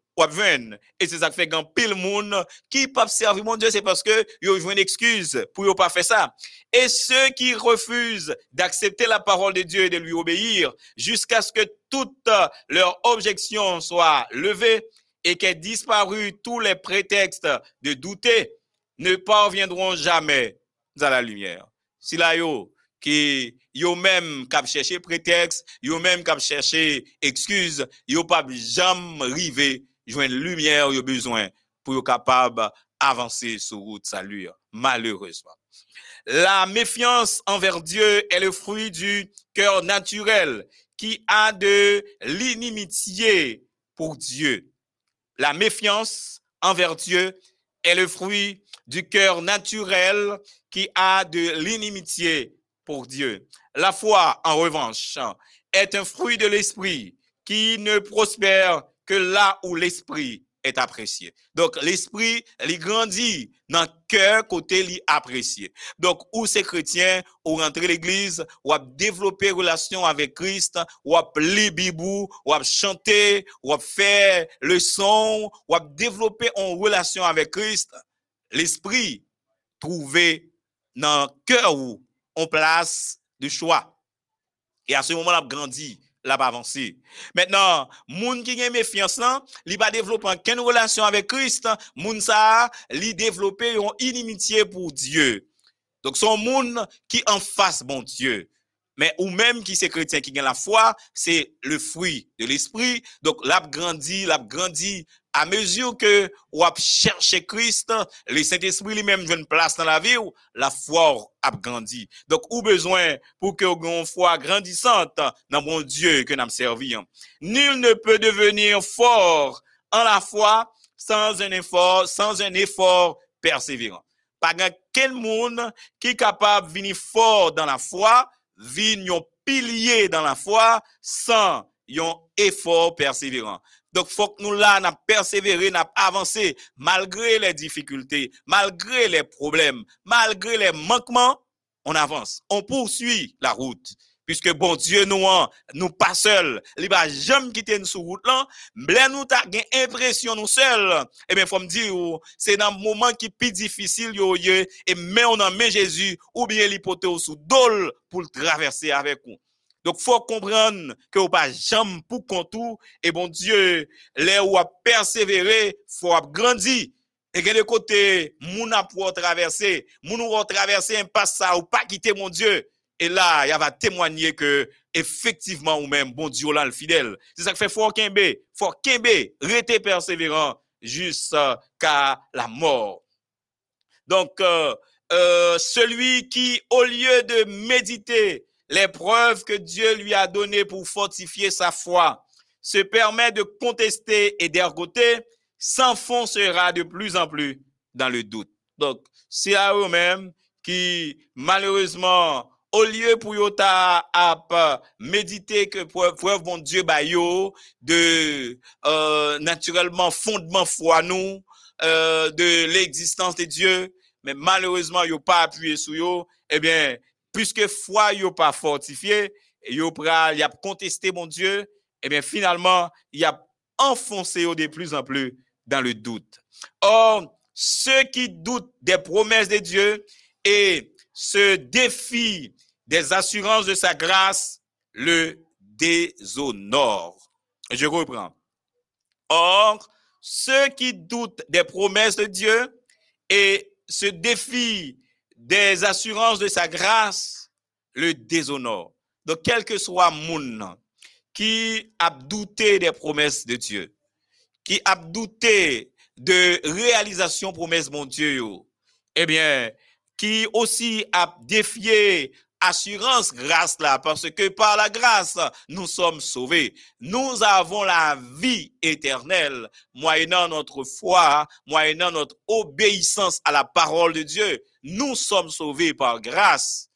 Et c'est ça qui fait qu'un pile monde qui pas servir mon Dieu, c'est parce que yo joué une excuse pour yo pas faire ça. Et ceux qui refusent d'accepter la parole de Dieu et de lui obéir jusqu'à ce que toutes leurs objections soient levées et qu'aient disparu tous les prétextes de douter, ne parviendront jamais à la lumière. Si là, yo, qui yo même cap chercher prétexte, yo même cap chercher excuse, yo pas jamais river joindre lumière yo besoin pour yo capable avancer sur route salut malheureusement. La méfiance envers Dieu est le fruit du cœur naturel qui a de l'inimitié pour Dieu. La méfiance envers Dieu est le fruit du cœur naturel qui a de l'inimitié pour Dieu. La foi, en revanche, est un fruit de l'esprit qui ne prospère que là où l'esprit est apprécié. Donc, l'esprit, il grandit dans cœur côté apprécié. Donc, où ces chrétiens, ou rentrer l'église, ou développer relation avec Christ, ou lire Bibou, ou chanter, ou faire le son, ou développer en relation avec Christ, l'esprit trouvé dans cœur on place de choix. Et à ce moment, là, grandi, là, avancé. Maintenant, moun qui a méfiance, il va développer une relation avec Christ, moun ça, il développer une inimitié pour Dieu. Donc, son monde qui en face bon Dieu. Mais ou même qui c'est chrétien qui gagne la foi, c'est le fruit de l'esprit. Donc, l'a grandi, l'a grandi à mesure que ou a cherché Christ, le Saint-Esprit lui-même une place dans la vie, la foi a grandi. Donc, ou besoin pour que une foi grandissante dans mon Dieu que nous servi. Nul ne peut devenir fort en la foi sans un effort, sans un effort persévérant. Pas quel monde qui est capable de venir fort dans la foi, venir pilier dans la foi sans un effort persévérant. Donc, faut que nous là, n'a persévéré, avancé, malgré les difficultés, malgré les problèmes, malgré les manquements, on avance. On poursuit la route. Puisque bon Dieu nous, nous pas seuls. Il va jamais quitter nous sur route là. Nous ta impression nous seuls. Eh bien, faut me dire, c'est dans le moment qui est plus difficile, et mais on en met Jésus, ou bien l'hypothèse sous dol pour le traverser avec nous. Donc, faut comprendre que vous pas jamais pour contour et bon Dieu, là où a persévéré, faut a grandi. Et que de côté, moun a pour traverser, moun ou traverser un pas ça ou pas quitter mon Dieu. Et là, il va témoigner que effectivement ou même bon Dieu là le fidèle. C'est ça que fait fort Kembe, fort rester persévérant jusqu'à la mort. Donc euh, euh, celui qui au lieu de méditer les preuves que Dieu lui a données pour fortifier sa foi, se permet de contester et d'ergoter, s'enfoncera de plus en plus dans le doute. Donc, c'est à eux-mêmes qui, malheureusement, au lieu pour yota à méditer que preuve bon Dieu ba de euh, naturellement fondement foi nous euh, de l'existence de Dieu mais malheureusement yo pas appuyé sur yo eh bien puisque foi yo pas fortifié yo pral y a contesté mon Dieu eh bien finalement il a enfoncé de plus en plus dans le doute. Or ceux qui doutent des promesses de Dieu et se défient des assurances de sa grâce, le déshonorent. Je reprends. Or, ceux qui doutent des promesses de Dieu et se défient des assurances de sa grâce, le déshonorent. Donc, quel que soit moun qui a douté des promesses de Dieu, qui a douté de réalisation promesse mon Dieu, eh bien, qui aussi a défié assurance grâce là, parce que par la grâce, nous sommes sauvés. Nous avons la vie éternelle, moyennant notre foi, moyennant notre obéissance à la parole de Dieu. Nous sommes sauvés par grâce.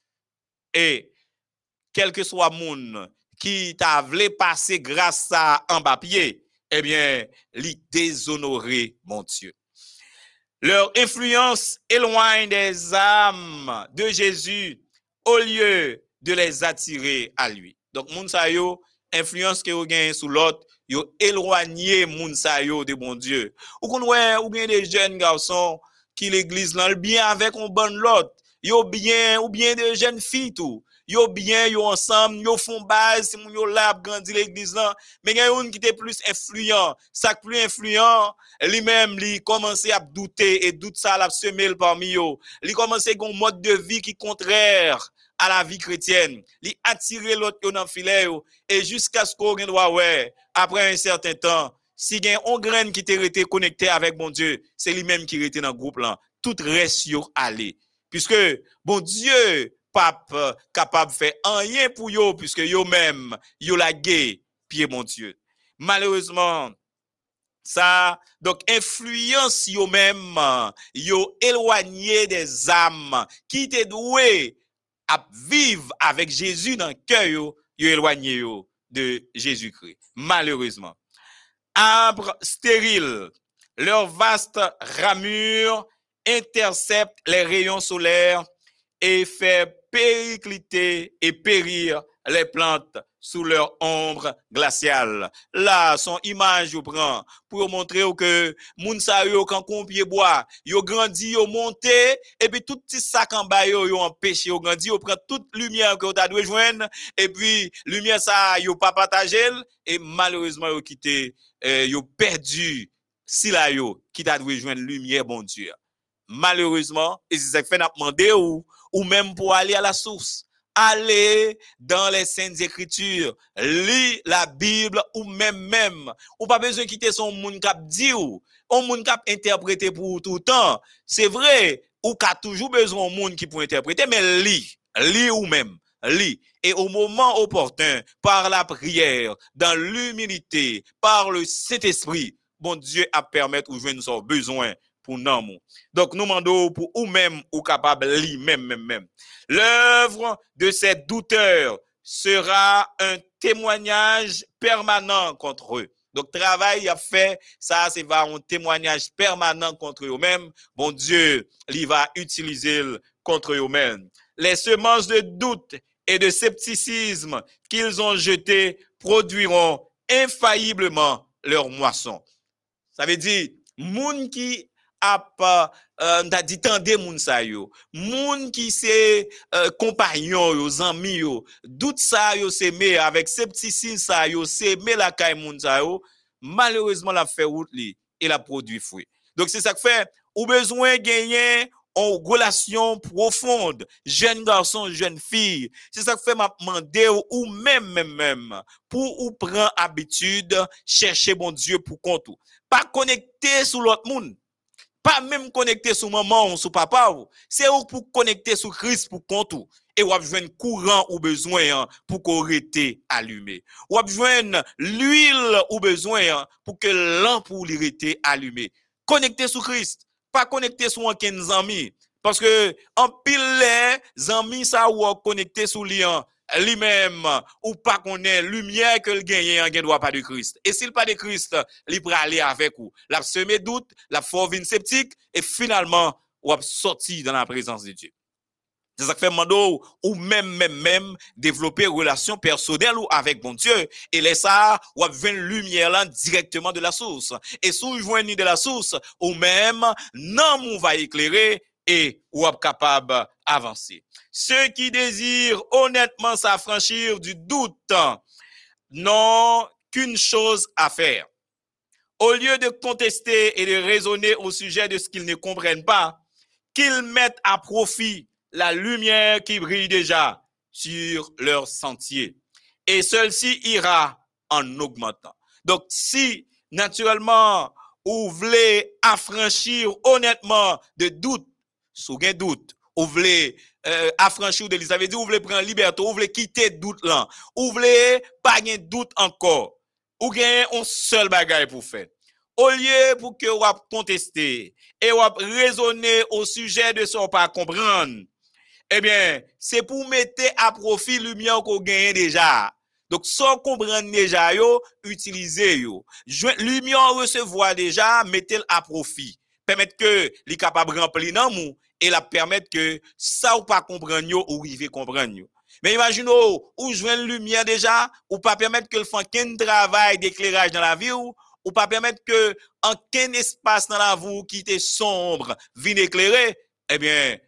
Et quel que soit monde qui t'a voulu passer grâce à un papier, eh bien, les déshonorer, mon Dieu. Leur influence éloigne des âmes de Jésus au lieu de les attirer à lui. Donc, moun sa yo, influence que vous gagnez sous l'autre, yo éloigné moun sa yo de bon Dieu. Ou qu'on ou bien des jeunes garçons qui l'église là, bien avec un bon l'autre. Ou bien des jeunes filles tout yo bien, yo ensemble, yo font base, si yo là grandi l'église là, mais il y a une qui était plus influent, ça plus influent, lui-même lui commençait à douter et doute ça l'a semé parmi yo. Lui commençait un mode de vie qui contraire à la vie chrétienne. Lui attirer l'autre dans filet et jusqu'à ce qu'on doit ouais, après un certain temps, si y a un qui était connecté avec mon Dieu, c'est lui-même qui était dans le groupe là. Tout reste sur aller. Puisque, bon Dieu, pape euh, capable de faire rien pour eux, puisque eux même yo la gué, pied mon Dieu. Malheureusement, ça, donc, influence même, yo éloigné des âmes qui étaient douées à vivre avec Jésus dans le cœur, yo, éloigné de Jésus-Christ. Malheureusement. Arbres stériles, leur vaste ramure intercepte les rayons solaires et fait péricliter et périr les plantes sous leur ombre glaciale. Là, son image vous prend pour montrer que moun sa yo quand pied bois, yo grandi, yo monté et puis tout petit sac en bas yo yo empêché yo grandi, yo prend toute lumière que tu doit joindre et puis lumière ça yo pas partagé et malheureusement yo quitté euh, yo perdu si la yo qui t'a dû joindre lumière bon Dieu. Malheureusement, et c'est ça que fait n'a ou même pour aller à la source. Aller dans les saintes écritures, lis la Bible ou même même, ou pas besoin de quitter son monde cap ou, on monde cap interpréter pour tout le temps. C'est vrai, ou qu'a toujours besoin de monde qui peut interpréter, mais lis, lis ou même, lis. Et au moment opportun, par la prière, dans l'humilité, par le Saint-Esprit, bon Dieu a permettre ou jouer nos besoins pour nous. Donc, nous demandons pour ou même ou capable lire même, même, même. L'œuvre de ces douteurs sera un témoignage permanent contre eux. Donc, travail a fait, ça, c'est va un témoignage permanent contre eux-mêmes. Bon Dieu, il va utiliser contre eux-mêmes. Les semences de doute et de scepticisme qu'ils ont jetées produiront infailliblement leur moisson. Ça veut dire, moun qui ap euh, dit tande moun sa yo. Moun qui se euh, compagnon yo, zanmi yo, dout sa yo seme avec scepticisme sa yo seme la kay moun sa yo, malheureusement la fait route li et la produit fruit. Donc c'est ça que fait ou besoin gagner en relation profonde, jeune garçon, jeune fille. C'est ça que fait m'a demandé ou même, même, même, pour ou prendre habitude, chercher bon Dieu pour compte. Pas connecter sur l'autre monde. Pas même connecter sur maman ou sur papa. C'est pour connecter sur Christ pour compte. Et ou besoin courant ou besoin hein, pour qu'on rete allumé. Ou besoin l'huile ou besoin hein, pour que l'ampoule rete allumé. Connecter sur Christ. Pas connecter sur un amis. Parce que en pile les amis ça ou connecter sur lien lui-même ou pas qu'on est lumière que le gagne en doit pas de Christ. Et s'il pas de Christ, il peut aller avec vous. La semer doute, la forme sceptique et finalement ou sorti dans la présence de Dieu. C'est ça que fait mando ou même même même développer relation personnelle ou avec bon Dieu et laisse ça ou une lumière directement de la source. Et si vous de la source ou même non on va éclairer et ou capable avancer. Ceux qui désirent honnêtement s'affranchir du doute n'ont qu'une chose à faire. Au lieu de contester et de raisonner au sujet de ce qu'ils ne comprennent pas, qu'ils mettent à profit la lumière qui brille déjà sur leur sentier. Et celle-ci ira en augmentant. Donc, si naturellement, vous voulez affranchir honnêtement de doute, sou gen dout, ou vle euh, afranchou de li, sa ve di ou vle pren liberto, ou vle kite dout lan, ou vle pa gen dout ankor, ou gen yon sol bagay pou fè. Ou liye pou ke wap konteste, e wap rezone ou suje de son pa kompran, ebyen, eh se pou mette a profi lumian ko genyen deja. Dok son kompran deja yo, utilize yo. Lumian resevoa deja, mette l a profi. Pemet ke li kapab rempli nan mou, et la permettre que ça ou pas comprendre ou river comprendre yo. Mais imaginez ou jouer lumière déjà ou pas permettre que le fasse qu'un travail d'éclairage dans la vie ou ou pas permettre que en qu'un espace dans la vie qui était sombre vienne éclairer, eh bien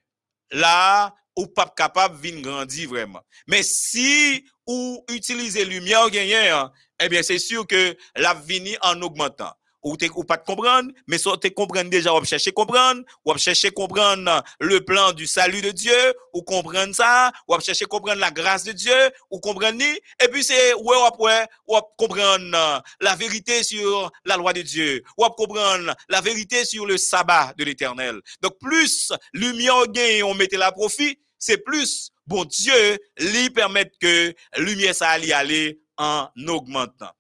là ou pas capable de grandir vraiment. Mais si ou utiliser lumière gagnant, eh bien c'est sûr que la vie en augmentant ou ou pas de comprendre, mais soit tu comprendre déjà, ou chercher comprendre, ou chercher comprendre le plan du salut de Dieu, ou comprendre ça, ou chercher comprendre la grâce de Dieu, ou comprendre et puis c'est ouais après ou comprendre la vérité sur la loi de Dieu, ou comprendre la vérité sur le sabbat de l'Éternel. Donc plus lumière gagne on mettait la profit, c'est plus bon Dieu lui permettre que lumière ça aller en augmentant.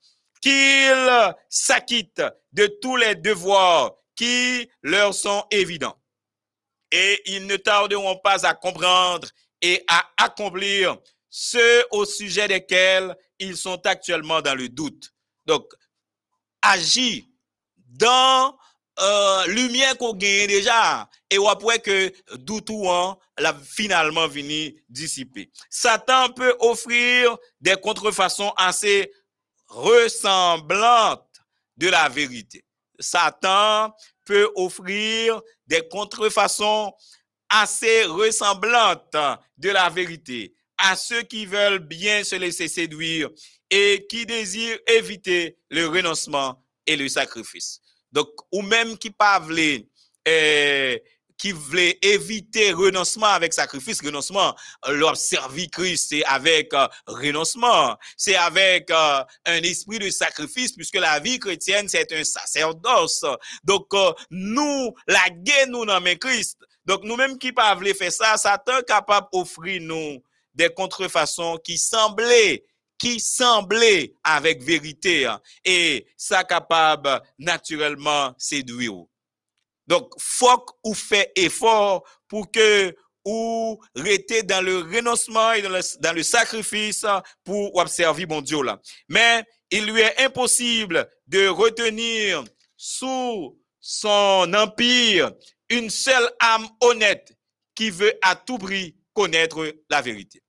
Qu'il s'acquitte de tous les devoirs qui leur sont évidents. Et ils ne tarderont pas à comprendre et à accomplir ceux au sujet desquels ils sont actuellement dans le doute. Donc, agis dans euh, lumière qu'on gagne déjà et après que tout hein, l'a finalement venu dissiper. Satan peut offrir des contrefaçons assez ressemblantes de la vérité. Satan peut offrir des contrefaçons assez ressemblantes de la vérité à ceux qui veulent bien se laisser séduire et qui désirent éviter le renoncement et le sacrifice. Donc, ou même qui eh, qui voulait éviter renoncement avec sacrifice, renoncement, leur Christ, c'est avec euh, renoncement, c'est avec euh, un esprit de sacrifice, puisque la vie chrétienne, c'est un sacerdoce. Donc, euh, nous, la guerre, nous, dans Christ. Donc, nous-mêmes qui pas faire ça, Satan capable d'offrir nous des contrefaçons qui semblaient qui semblait avec vérité hein, et ça capable naturellement séduire. Donc, faut ou fait effort pour que ou rester dans le renoncement et dans le, sacrifice pour observer mon Dieu là. Mais il lui est impossible de retenir sous son empire une seule âme honnête qui veut à tout prix connaître la vérité.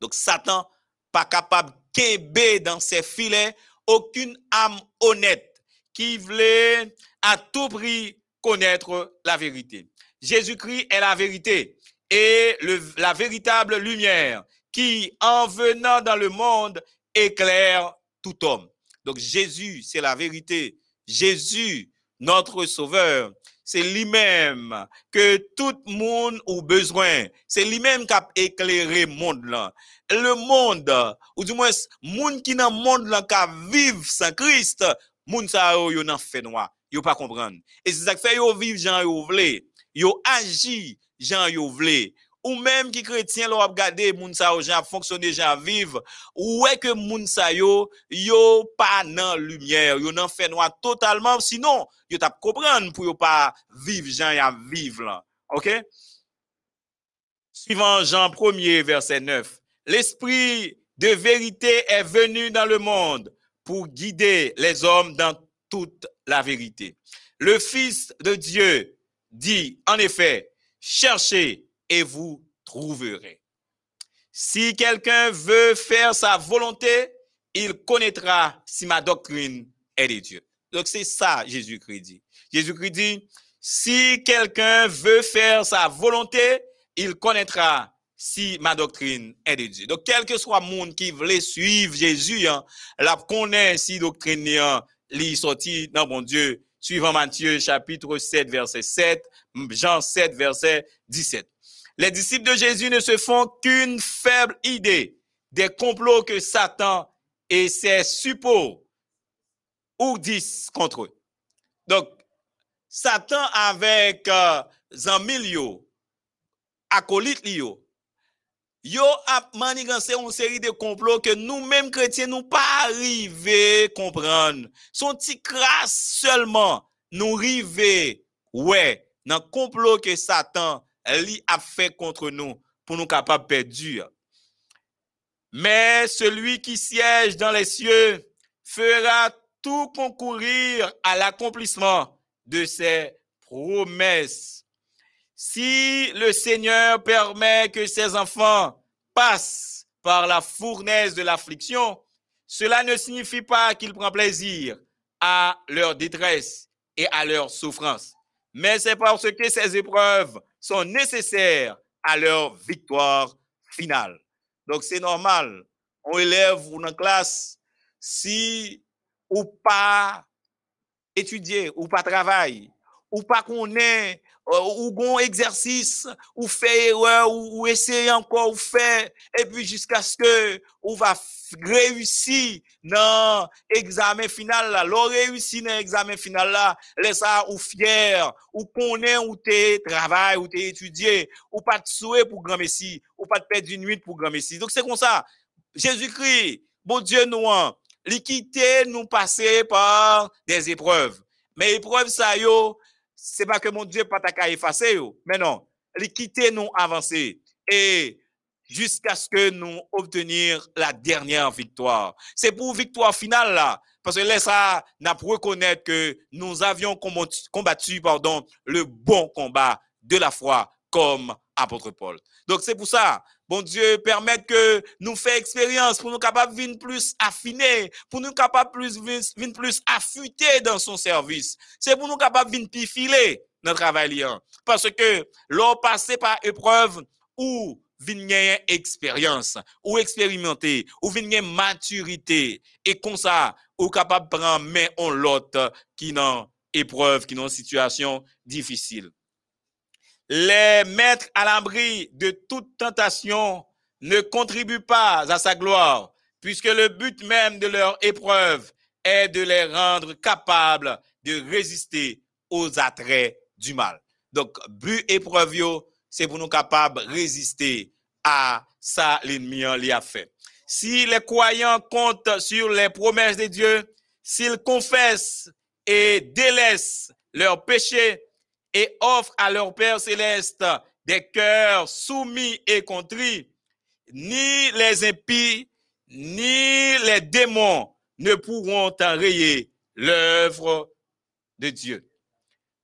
Donc Satan pas capable de dans ses filets aucune âme honnête qui voulait à tout prix connaître la vérité. Jésus-Christ est la vérité et la véritable lumière qui, en venant dans le monde, éclaire tout homme. Donc Jésus, c'est la vérité. Jésus, notre Sauveur, c'est lui-même que tout le monde a besoin. C'est lui-même qui a éclairé le monde là. Le monde, ou du moins, le monde qui dans le monde là, qui vivre sans Christ, monde ça nan fait noir. Pas comprendre. Et c'est ça qui fait yo vivre gens yo vle. Yo agi gens yo vle ou même qui chrétien l'ont regardé moun sa yo jan fonctionner jan vivre ou est que moun sa yo yo pas nan lumière yo nan fait noir totalement sinon yo t'a comprendre pour yo pas vivre jan ya vivre là OK? Suivant Jean 1er verset 9 L'esprit de vérité est venu dans le monde pour guider les hommes dans toute la vérité. Le Fils de Dieu dit en effet, cherchez et vous trouverez. Si quelqu'un veut faire sa volonté, il connaîtra si ma doctrine est de Dieu. Donc c'est ça Jésus-Christ dit. Jésus-Christ dit, si quelqu'un veut faire sa volonté, il connaîtra si ma doctrine est de Dieu. Donc quel que soit le monde qui veut suivre Jésus, hein, la connaît si doctrine est sorti dans mon Dieu, suivant Matthieu chapitre 7 verset 7, Jean 7 verset 17. Les disciples de Jésus ne se font qu'une faible idée des complots que Satan et ses suppôts ourdissent contre eux. Donc, Satan avec euh, Zamilio, acolyte yo, yo a manigancé une série de complots que nous-mêmes chrétiens nous pas arrivé comprendre. Son petit crasse seulement nous arriver ouais dans complot que Satan lui a fait contre nous pour nous capables perdre. Mais celui qui siège dans les cieux fera tout concourir à l'accomplissement de ses promesses. Si le Seigneur permet que ses enfants passent par la fournaise de l'affliction, cela ne signifie pas qu'il prend plaisir à leur détresse et à leur souffrance. Mais c'est parce que ces épreuves sont nécessaires à leur victoire finale. Donc, c'est normal. On élève ou dans classe, si ou pas étudier, ou pas travailler, ou pas qu'on euh, ou bon exercice, ou fait erreur, ou, essayer encore, ou faire, et puis jusqu'à ce que on va réussir dans l'examen final là, l'on réussit dans l'examen final là, laisse ça ou fier, ou connaît ou t'es travail, ou t'es étudié, ou pas de souhait pour grand messie, ou pas de perdre une nuit pour grand messie. Donc c'est comme ça. Jésus-Christ, bon Dieu nous, l'équité nous passer par des épreuves. Mais épreuves ça yo, c'est pas que mon Dieu pas ta effacer mais non, l'équité nous avancer. Et jusqu'à ce que nous obtenir la dernière victoire. C'est pour victoire finale là, parce que là ça n'a pour reconnaître que nous avions combattu, pardon, le bon combat de la foi comme apôtre Paul. Donc c'est pour ça, bon Dieu permet que nous fassions expérience pour nous capables de plus affinés, pour nous capables plus venir plus affûter dans son service. C'est pour nous capables de plus filer notre travail parce que l'on passé par épreuve ou vin expérience ou expérimenter ou vin maturité. Et comme ça ou capable prendre main en l'autre qui n'ont épreuve qui n'ont situation difficile les mettre à l'abri de toute tentation ne contribuent pas à sa gloire puisque le but même de leur épreuve est de les rendre capables de résister aux attraits du mal. Donc, but épreuve, c'est pour nous capables de résister à ça l'ennemi a fait. Si les croyants comptent sur les promesses de Dieu, s'ils confessent et délaissent leurs péchés et offrent à leur Père céleste des cœurs soumis et contrits, ni les impies, ni les démons ne pourront enrayer l'œuvre de Dieu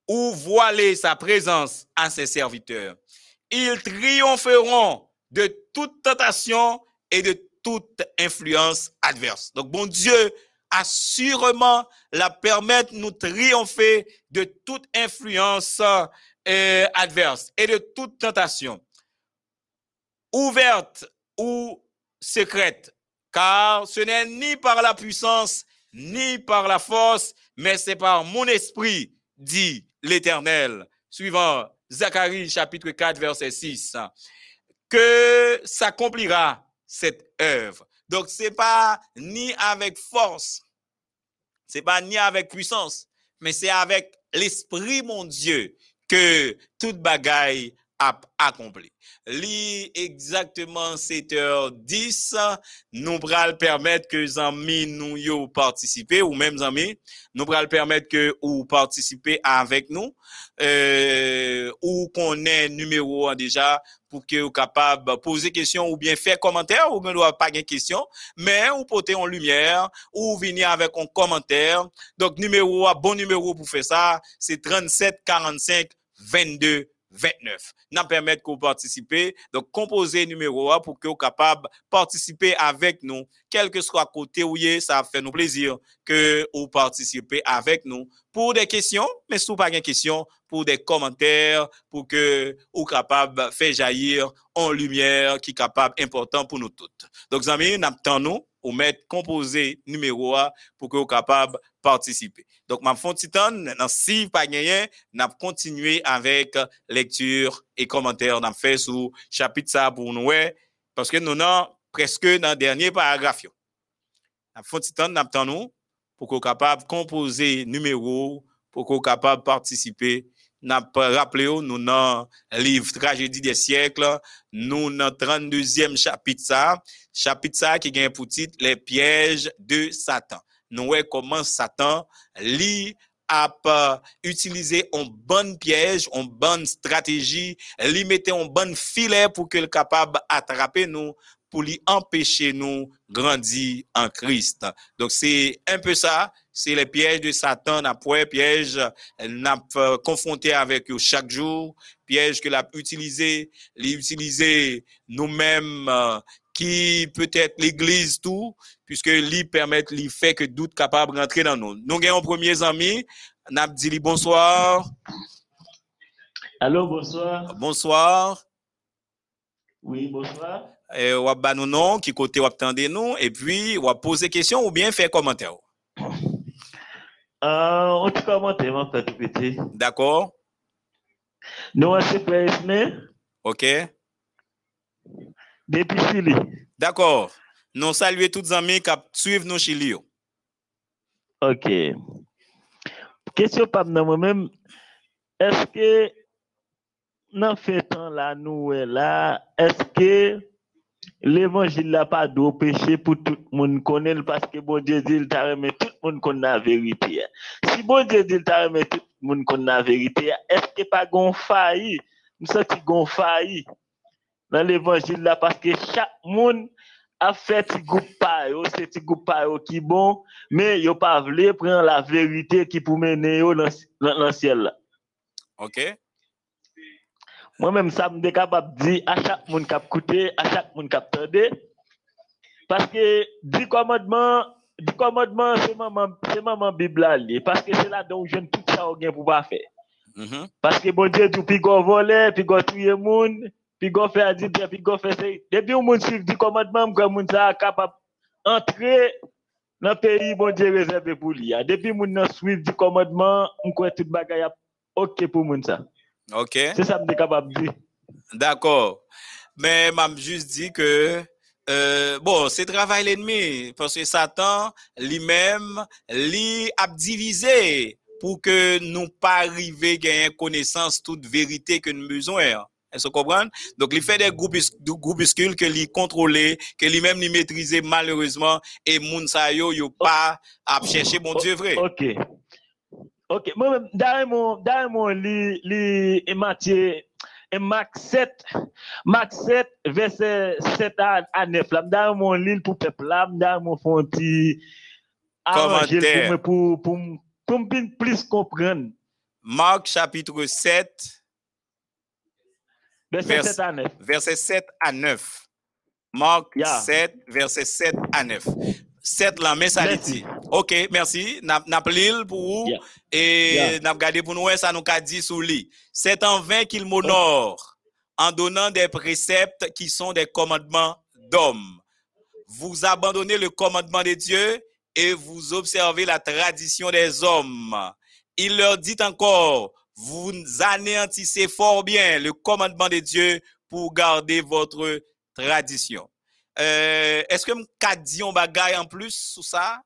ou voiler sa présence à ses serviteurs. Ils triompheront de toute tentation et de toute influence adverse. Donc, bon Dieu, assurément la permettre nous triompher de toute influence euh, adverse et de toute tentation, ouverte ou secrète, car ce n'est ni par la puissance, ni par la force, mais c'est par mon esprit, dit l'Éternel, suivant Zacharie chapitre 4, verset 6, que s'accomplira cette œuvre. Donc, c'est pas ni avec force, c'est pas ni avec puissance, mais c'est avec l'Esprit, mon Dieu, que toute bagaille accompli. Li exactement 7h10, nous le permettre que amis nous yo participer ou même amis, nous le permettre que ou participer avec nous euh, ou qu'on ait numéro déjà pour que vous capable poser question ou bien faire commentaire ou bien doit pas de question mais ou porter en lumière ou venir avec un commentaire donc numéro bon numéro pour faire ça c'est 37 45 22 29. Nous permettre que vous participez. Donc, composez numéro 1 pour que vous capable participer avec nous, quel que soit côté où ça fait nous plaisir que vous participez avec nous pour des questions, mais si pas de questions, pour des commentaires, pour que vous capable faire jaillir en lumière qui est capable important pour nous toutes. Donc, amis, nous nous ou mettre composé numéro A pour que vous capable participer. Donc ma font titan si pas gagné, n'a continuer avec lecture et commentaires dans fait sur chapitre ça pour nous parce que nous avons presque dans dernier paragraphe. N'a font titan n'a nous pour que vous capable composer numéro pour que vous capable participer nap rappele yo nou nan liv tragedi de siyekle, nou nan 32e chapit sa, chapit sa ki gen pou tit le piyej de Satan. Nou we koman Satan li ap euh, utilize on ban piyej, on ban strategi, li mette on ban file pou ke l kapab atrape nou pour lui empêcher nous grandir en Christ. Donc c'est un peu ça, c'est les pièges de Satan, n'a pas piège, n'a confronté avec eux chaque jour, piège que l'a utilisé, l'utiliser nous-mêmes euh, qui peut-être l'église tout, puisque lui permet, lui fait que doute capable rentrer dans nous. Nous avons premier ami, Nabdili, bonsoir. Allô, bonsoir. Bonsoir. Oui, bonsoir. Et on va nous nom, qui côté on attendez nous, et puis on va poser question ou bien faire commentaire? Euh, on peut commenter, mon petit petit. D'accord. Nous, c'est mais. OK. Depuis Chili. D'accord. Nous saluons tous les amis qui suivent nos Chili. OK. Question pas moi-même. Est-ce que dans ce temps-là, nous, là, est-ce que l'évangile n'a pas de péché pour tout le monde connaître parce que bon Dieu dit, il t'a remis tout le monde connaît la vérité. Si bon Dieu dit, il t'a remis tout le monde connaît la vérité, est-ce que pas gon failli? Nous senti gon failli dans l'évangile là parce que chaque monde a fait un groupe par c'est un groupe qui bon, mais yo pas voulu prendre la vérité qui pour mener dans le ciel. OK. Mwen menm sa mde kapap di a chak moun kap koute, a chak moun kap tade. Paske di komodman, di komodman se maman, se maman bibla li. Paske se la don jen tout sa ou gen pou pa fe. Mm -hmm. Paske bon diye tou pi go vole, pi go tuye moun, pi go fe adibye, pi go fe se. Depi ou moun suiv di komodman mwen moun sa kapap entre nan peyi bon diye rezerve pou li. Depi moun nan suiv di komodman mwen kwen tout bagay ap ok pou moun sa. OK. C'est ça que je capable de dire. D'accord. Mais m'a juste dit que euh, bon, c'est travail l'ennemi parce que Satan lui-même lui a divisé pour que nous pas arriver à gagner connaissance toute vérité que nous besoin. Est-ce que vous comprenez? Donc, il fait des groupuscules que lui contrôler, que lui-même lui maîtriser malheureusement et moun sa yo, yo pas à chercher mon Dieu vrai. OK. Ok, dans mon li, li Matthieu, Marc 7, Marc 7, verset 7 à, 9. Là, dans mon livre pour peuple, là, dans mon fonti, commentaire pour, pour, pour, pour plus comprendre. Marc chapitre 7, verset 7 à 9. Verset 7 à 9. Marc 7, verset 7 à 9. 7 la mais ça dit. OK, merci. N'a pour vous et n'a pour nous ça nous a dit sous lui. C'est en vain qu'il m'honore en donnant des préceptes qui sont des commandements d'hommes. Vous abandonnez le commandement de Dieu et vous observez la tradition des hommes. Il leur dit encore, vous anéantissez fort bien le commandement de Dieu pour garder votre tradition. Euh, Est-ce que m'ka dit un bagay en plus sur ça?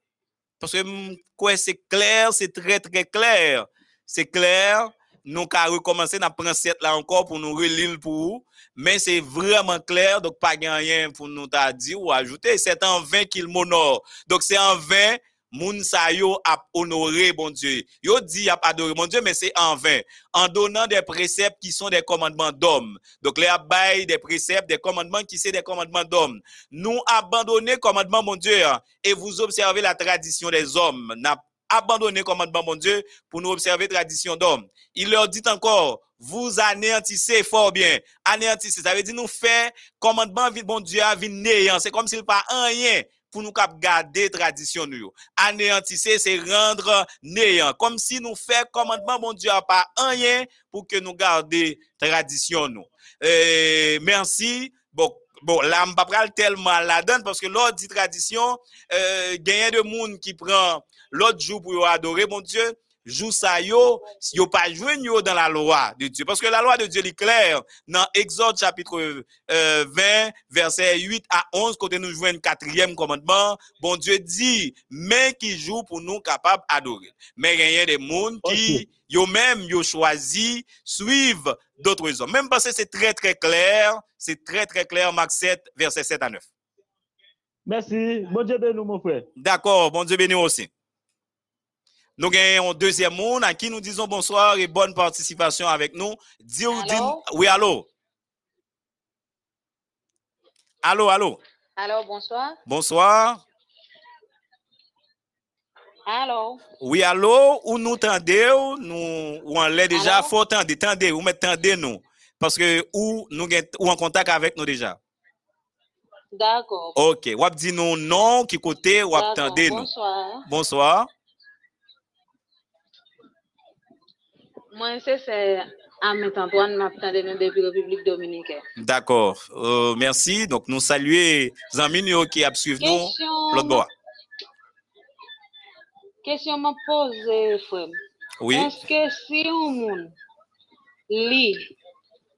Parce que c'est clair, c'est très très clair. C'est clair. Nous qu'à recommencer prendre cette là encore pour nous relire pour. Mais c'est vraiment clair, donc pas rien pour nous t'a dit ou ajouter. C'est en vain qu'il m'honore. Donc c'est en vain moun sa yo a honoré bon Dieu. Yo dit a adoré mon Dieu, mais c'est en vain. En donnant des préceptes qui sont des commandements d'hommes. Donc les abeilles des préceptes, des commandements qui sont des commandements d'hommes. Nous abandonner commandement mon Dieu hein, et vous observez la tradition des hommes. N'a abandonné commandement mon Dieu pour nous observer tradition d'hommes. Il leur dit encore, vous anéantissez fort bien. Anéantissez, ça veut dire nous faire commandement bon Dieu a néant. C'est comme s'il pas rien pour nous garder tradition nous. Anéantisser, c'est rendre néant. Comme si nous fait commandement, mon Dieu, pas rien pour que nous garder tradition nous. Merci. Bon, bon, là, je pas tellement la donne parce que l'autre dit tradition, euh, gagne de monde qui prend l'autre jour pour adorer, mon Dieu joue ça yo, yo pas joué yo dans la loi de Dieu. Parce que la loi de Dieu est claire. Dans Exode chapitre 20, euh, verset 8 à 11, quand nous jouons un quatrième commandement, bon Dieu dit, mais qui joue pour nous capables d'adorer. Mais rien de monde qui, yo même, yo choisi, suivre d'autres hommes. Même parce que c'est très très clair, c'est très très clair, Marc 7, verset 7 à 9. Merci. Bon Dieu béni, mon frère. D'accord, bon Dieu béni aussi. Nous gagnons un deuxième monde à qui nous disons bonsoir et bonne participation avec nous. Oui, allô? Allô, allô? Allô, bonsoir. Bonsoir. Allô? Oui, allô? Ou nous tendez, nous, ou on l'est déjà, Allô? faut tendre, tendez, ou mettez tendez nous. Parce que, ou nous ou en contact avec nous déjà. D'accord. Ok, ou ap di nous non, qui côté, ou ap D'accord. tendez nous. Bonsoir. Bonsoir. Moi, c'est c'est Ahmed Antoine, m'attendais depuis la République Dominicaine. D'accord. Euh, merci. Donc, nous saluer les amis nous qui ap suivent nous. Question, L'autre bois. question m'a posé, frère. Oui. Est-ce que si un monde lit,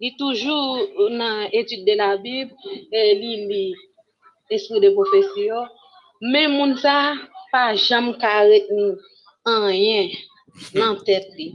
lit toujours dans l'étude de la Bible, et lit, lit l'esprit de prophétie, mais moun ça pas jamais ka retenir rien dans tête li.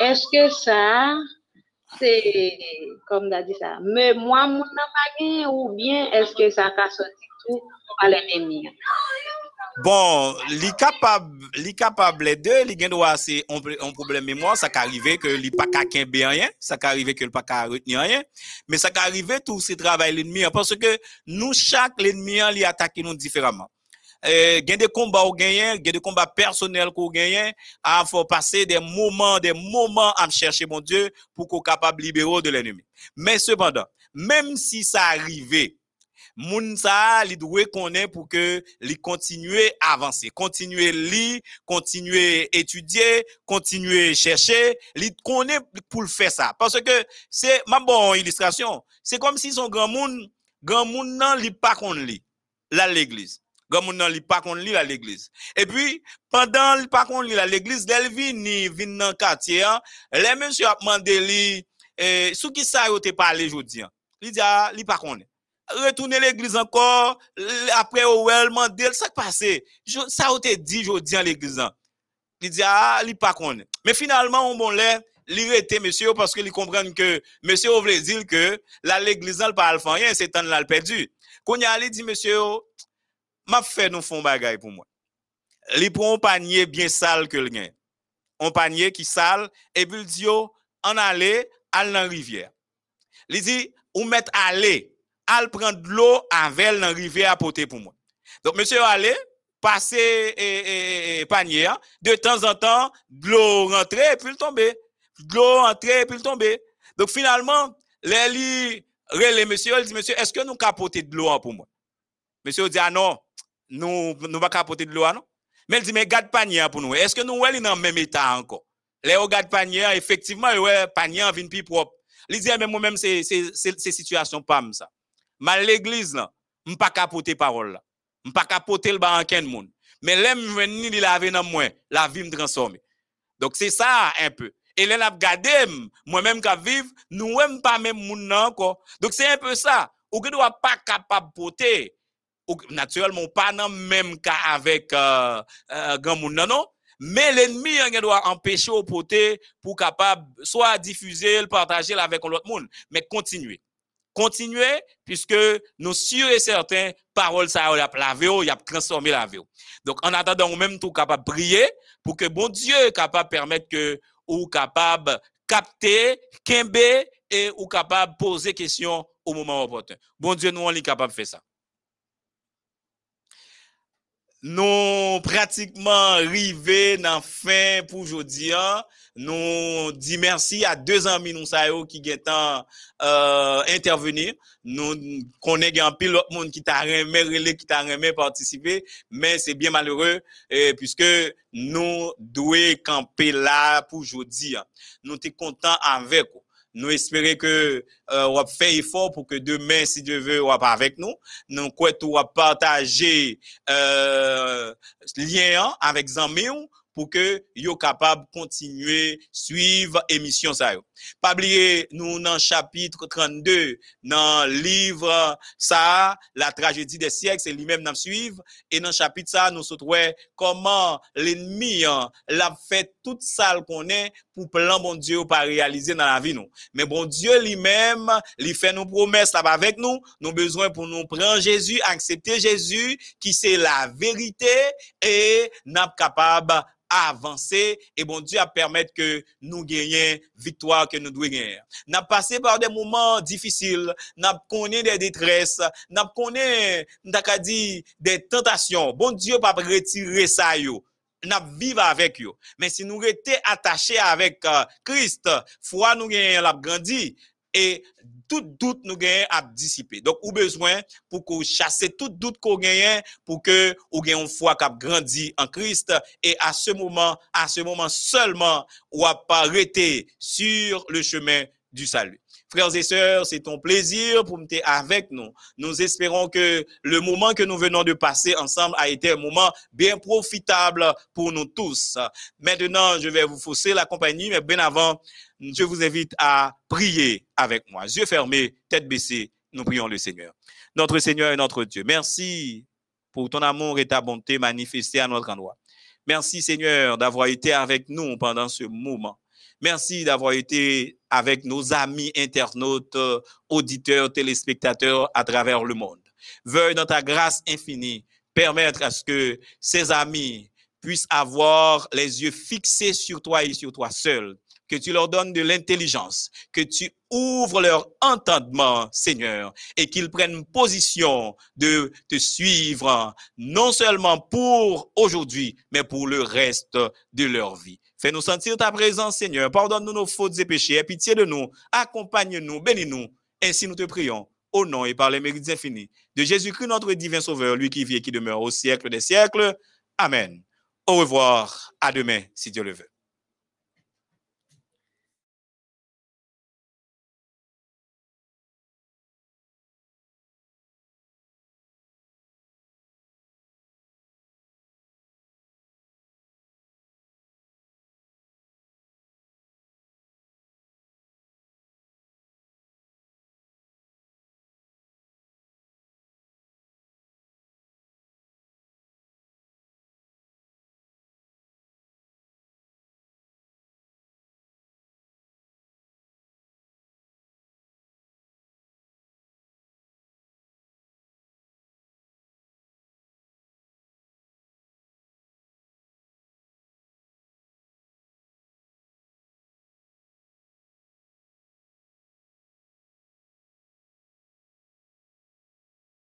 Est-ce que ça c'est comme on a dit ça, mais moi mon gagné ou bien est-ce que ça a sorti tout à l'ennemi? Bon, li capable, li capable les deux, li gen droit c'est un, pr- un problème mémoire, ça qu'arriver que li pas ka kembe rien, ça qu'arriver que li pas ka ça qu'arriver tout ce travail l'ennemi parce que nous chaque l'ennemi hein, li nous différemment. Euh, gen des combats ou gagner, gen des combats personnels qu'on gagne, à faut passer des moments, des moments à chercher mon Dieu pour qu'on capable libérer de l'ennemi. Mais cependant, même si ça arrivait, moun sa li doit connaître pour que li continuer à avancer, continuer li, continuer étudier, continuer chercher, li connaît pour le faire ça parce que c'est ma bonne illustration, c'est comme si son grand monde grand monde nan li pas kon li la l'église. Grand monde nan li pas kon li la l'église. Et puis pendant li pas kon li la l'église, del vini vin nan quartier, hein, les monsieur a demandé li eh, sou qui ça yo te parlé jodi. hein. Li di ah, li pas connaît retourner l'église encore, après Owel, mandel, ça passé? Ça a été dit aujourd'hui à l'église. hein. Il dit, ah, il pas connaît. Mais finalement, on bon l'air, il était monsieur parce qu'il comprend que monsieur voulait dire que la l'église pas le faire rien, c'est là le perdu. Quand il a dit, monsieur, m'a fait nous font bagay pour moi. Il prend un panier bien sale que le. Un panier qui sale, et puis il dit, en aller, al dans la rivière. Il dit, ou mettre aller, al prendre de l'eau avec la rivière à porter pour moi. Donc, monsieur allé, passer et, et- et- panier, hein. de temps en temps, de l'eau rentrer et puis il tomber. l'eau entrer, puis il tomber. Donc finalement, les les monsieur, il dit, monsieur, est-ce que nous capotons de l'eau pour moi? Monsieur dit, ah non, nous ne pas capoter de l'eau, non? Mais il dit, mais garde panier pour nous. Est-ce que nous, sommes dans le même état encore? Les garde panier, effectivement, ouais, panier vient plus propre. Il dit, mais moi-même, c'est situation pas ça. Mal l'église, là, ne pas capoter parole là. Pas capoter le bas en monde. Mais l'aime venir il laver dans moi, la vie me transforme. Donc c'est ça un peu. Et là n'a gardé moi-même qui vivre, nous même pas même moun encore. Donc c'est un peu ça. Ou que doit pas capable porter naturellement pas dans même cas avec euh, euh, grand monde non mais l'ennemi hein, doit empêcher au poté pour capable soit diffuser le partager avec l'autre monde. Mais continuer continuer puisque nous sûrs et certains paroles ça a lavé y a transformé la vie. Donc en attendant même tout capable prier pour que bon Dieu capable permettre que ou capable capter kembe et ou capable poser question au moment opportun. Bon Dieu nous on est capable de faire ça Nou pratikman rive nan fin pou jodi an, nou di mersi a 2 an minou sa yo ki gen tan euh, interveni, nou konen gen pil lot moun ki ta reme, rele ki ta reme partisipe, men se bien malheureux, eh, puisque nou dwe kampe la pou jodi an. Nou te kontan anvek ou. Nou espere ke euh, wap fe efor pou ke demen si Dieu ve wap avek nou. Nou kwetou wap partaje euh, liyen an avek zanme ou. Pour que yo capable continuer suivre émission ça Pas oublier nous dans chapitre 32 dans livre ça la tragédie des siècles c'est lui-même nous suivre et dans chapitre ça nous se comment l'ennemi hein, l'a fait toute ça qu'on est pour plan bon Dieu pas réaliser dans la vie nous. Mais bon Dieu lui-même, lui fait nos promesses avec nous, nous besoin pour nous prendre Jésus, accepter Jésus qui c'est la vérité et n'a capable avancer et bon Dieu a permettre que nous gagnions victoire que nous devons gagner. N'a passé par des moments difficiles, n'a connu des détresses, n'a connu des tentations. Bon Dieu pas retirer ça yo. N'a vivre avec eux. Mais si nous étions attachés avec euh, Christ, foi nous gagnons la grandi et tout doute nous gagne à dissiper. Donc, ou besoin pour que chasser tout doute qu'on gagne pour que ou gagne une foi qui grandi en Christ et à ce moment, à ce moment seulement, ou arrêter sur le chemin du salut. Frères et sœurs, c'est ton plaisir pour me avec nous. Nous espérons que le moment que nous venons de passer ensemble a été un moment bien profitable pour nous tous. Maintenant, je vais vous fausser la compagnie, mais bien avant, je vous invite à prier avec moi. Yeux fermés, tête baissée, nous prions le Seigneur. Notre Seigneur et notre Dieu, merci pour ton amour et ta bonté manifestée à notre endroit. Merci Seigneur d'avoir été avec nous pendant ce moment. Merci d'avoir été avec nos amis internautes, auditeurs, téléspectateurs à travers le monde. Veuille dans ta grâce infinie permettre à ce que ces amis puissent avoir les yeux fixés sur toi et sur toi seul que tu leur donnes de l'intelligence, que tu ouvres leur entendement, Seigneur, et qu'ils prennent position de te suivre, non seulement pour aujourd'hui, mais pour le reste de leur vie. Fais-nous sentir ta présence, Seigneur. Pardonne-nous nos fautes et péchés. Aie pitié de nous. Accompagne-nous. Bénis-nous. Ainsi nous te prions. Au nom et par les mérites infinis de Jésus-Christ, notre divin Sauveur, lui qui vit et qui demeure au siècle des siècles. Amen. Au revoir. À demain, si Dieu le veut.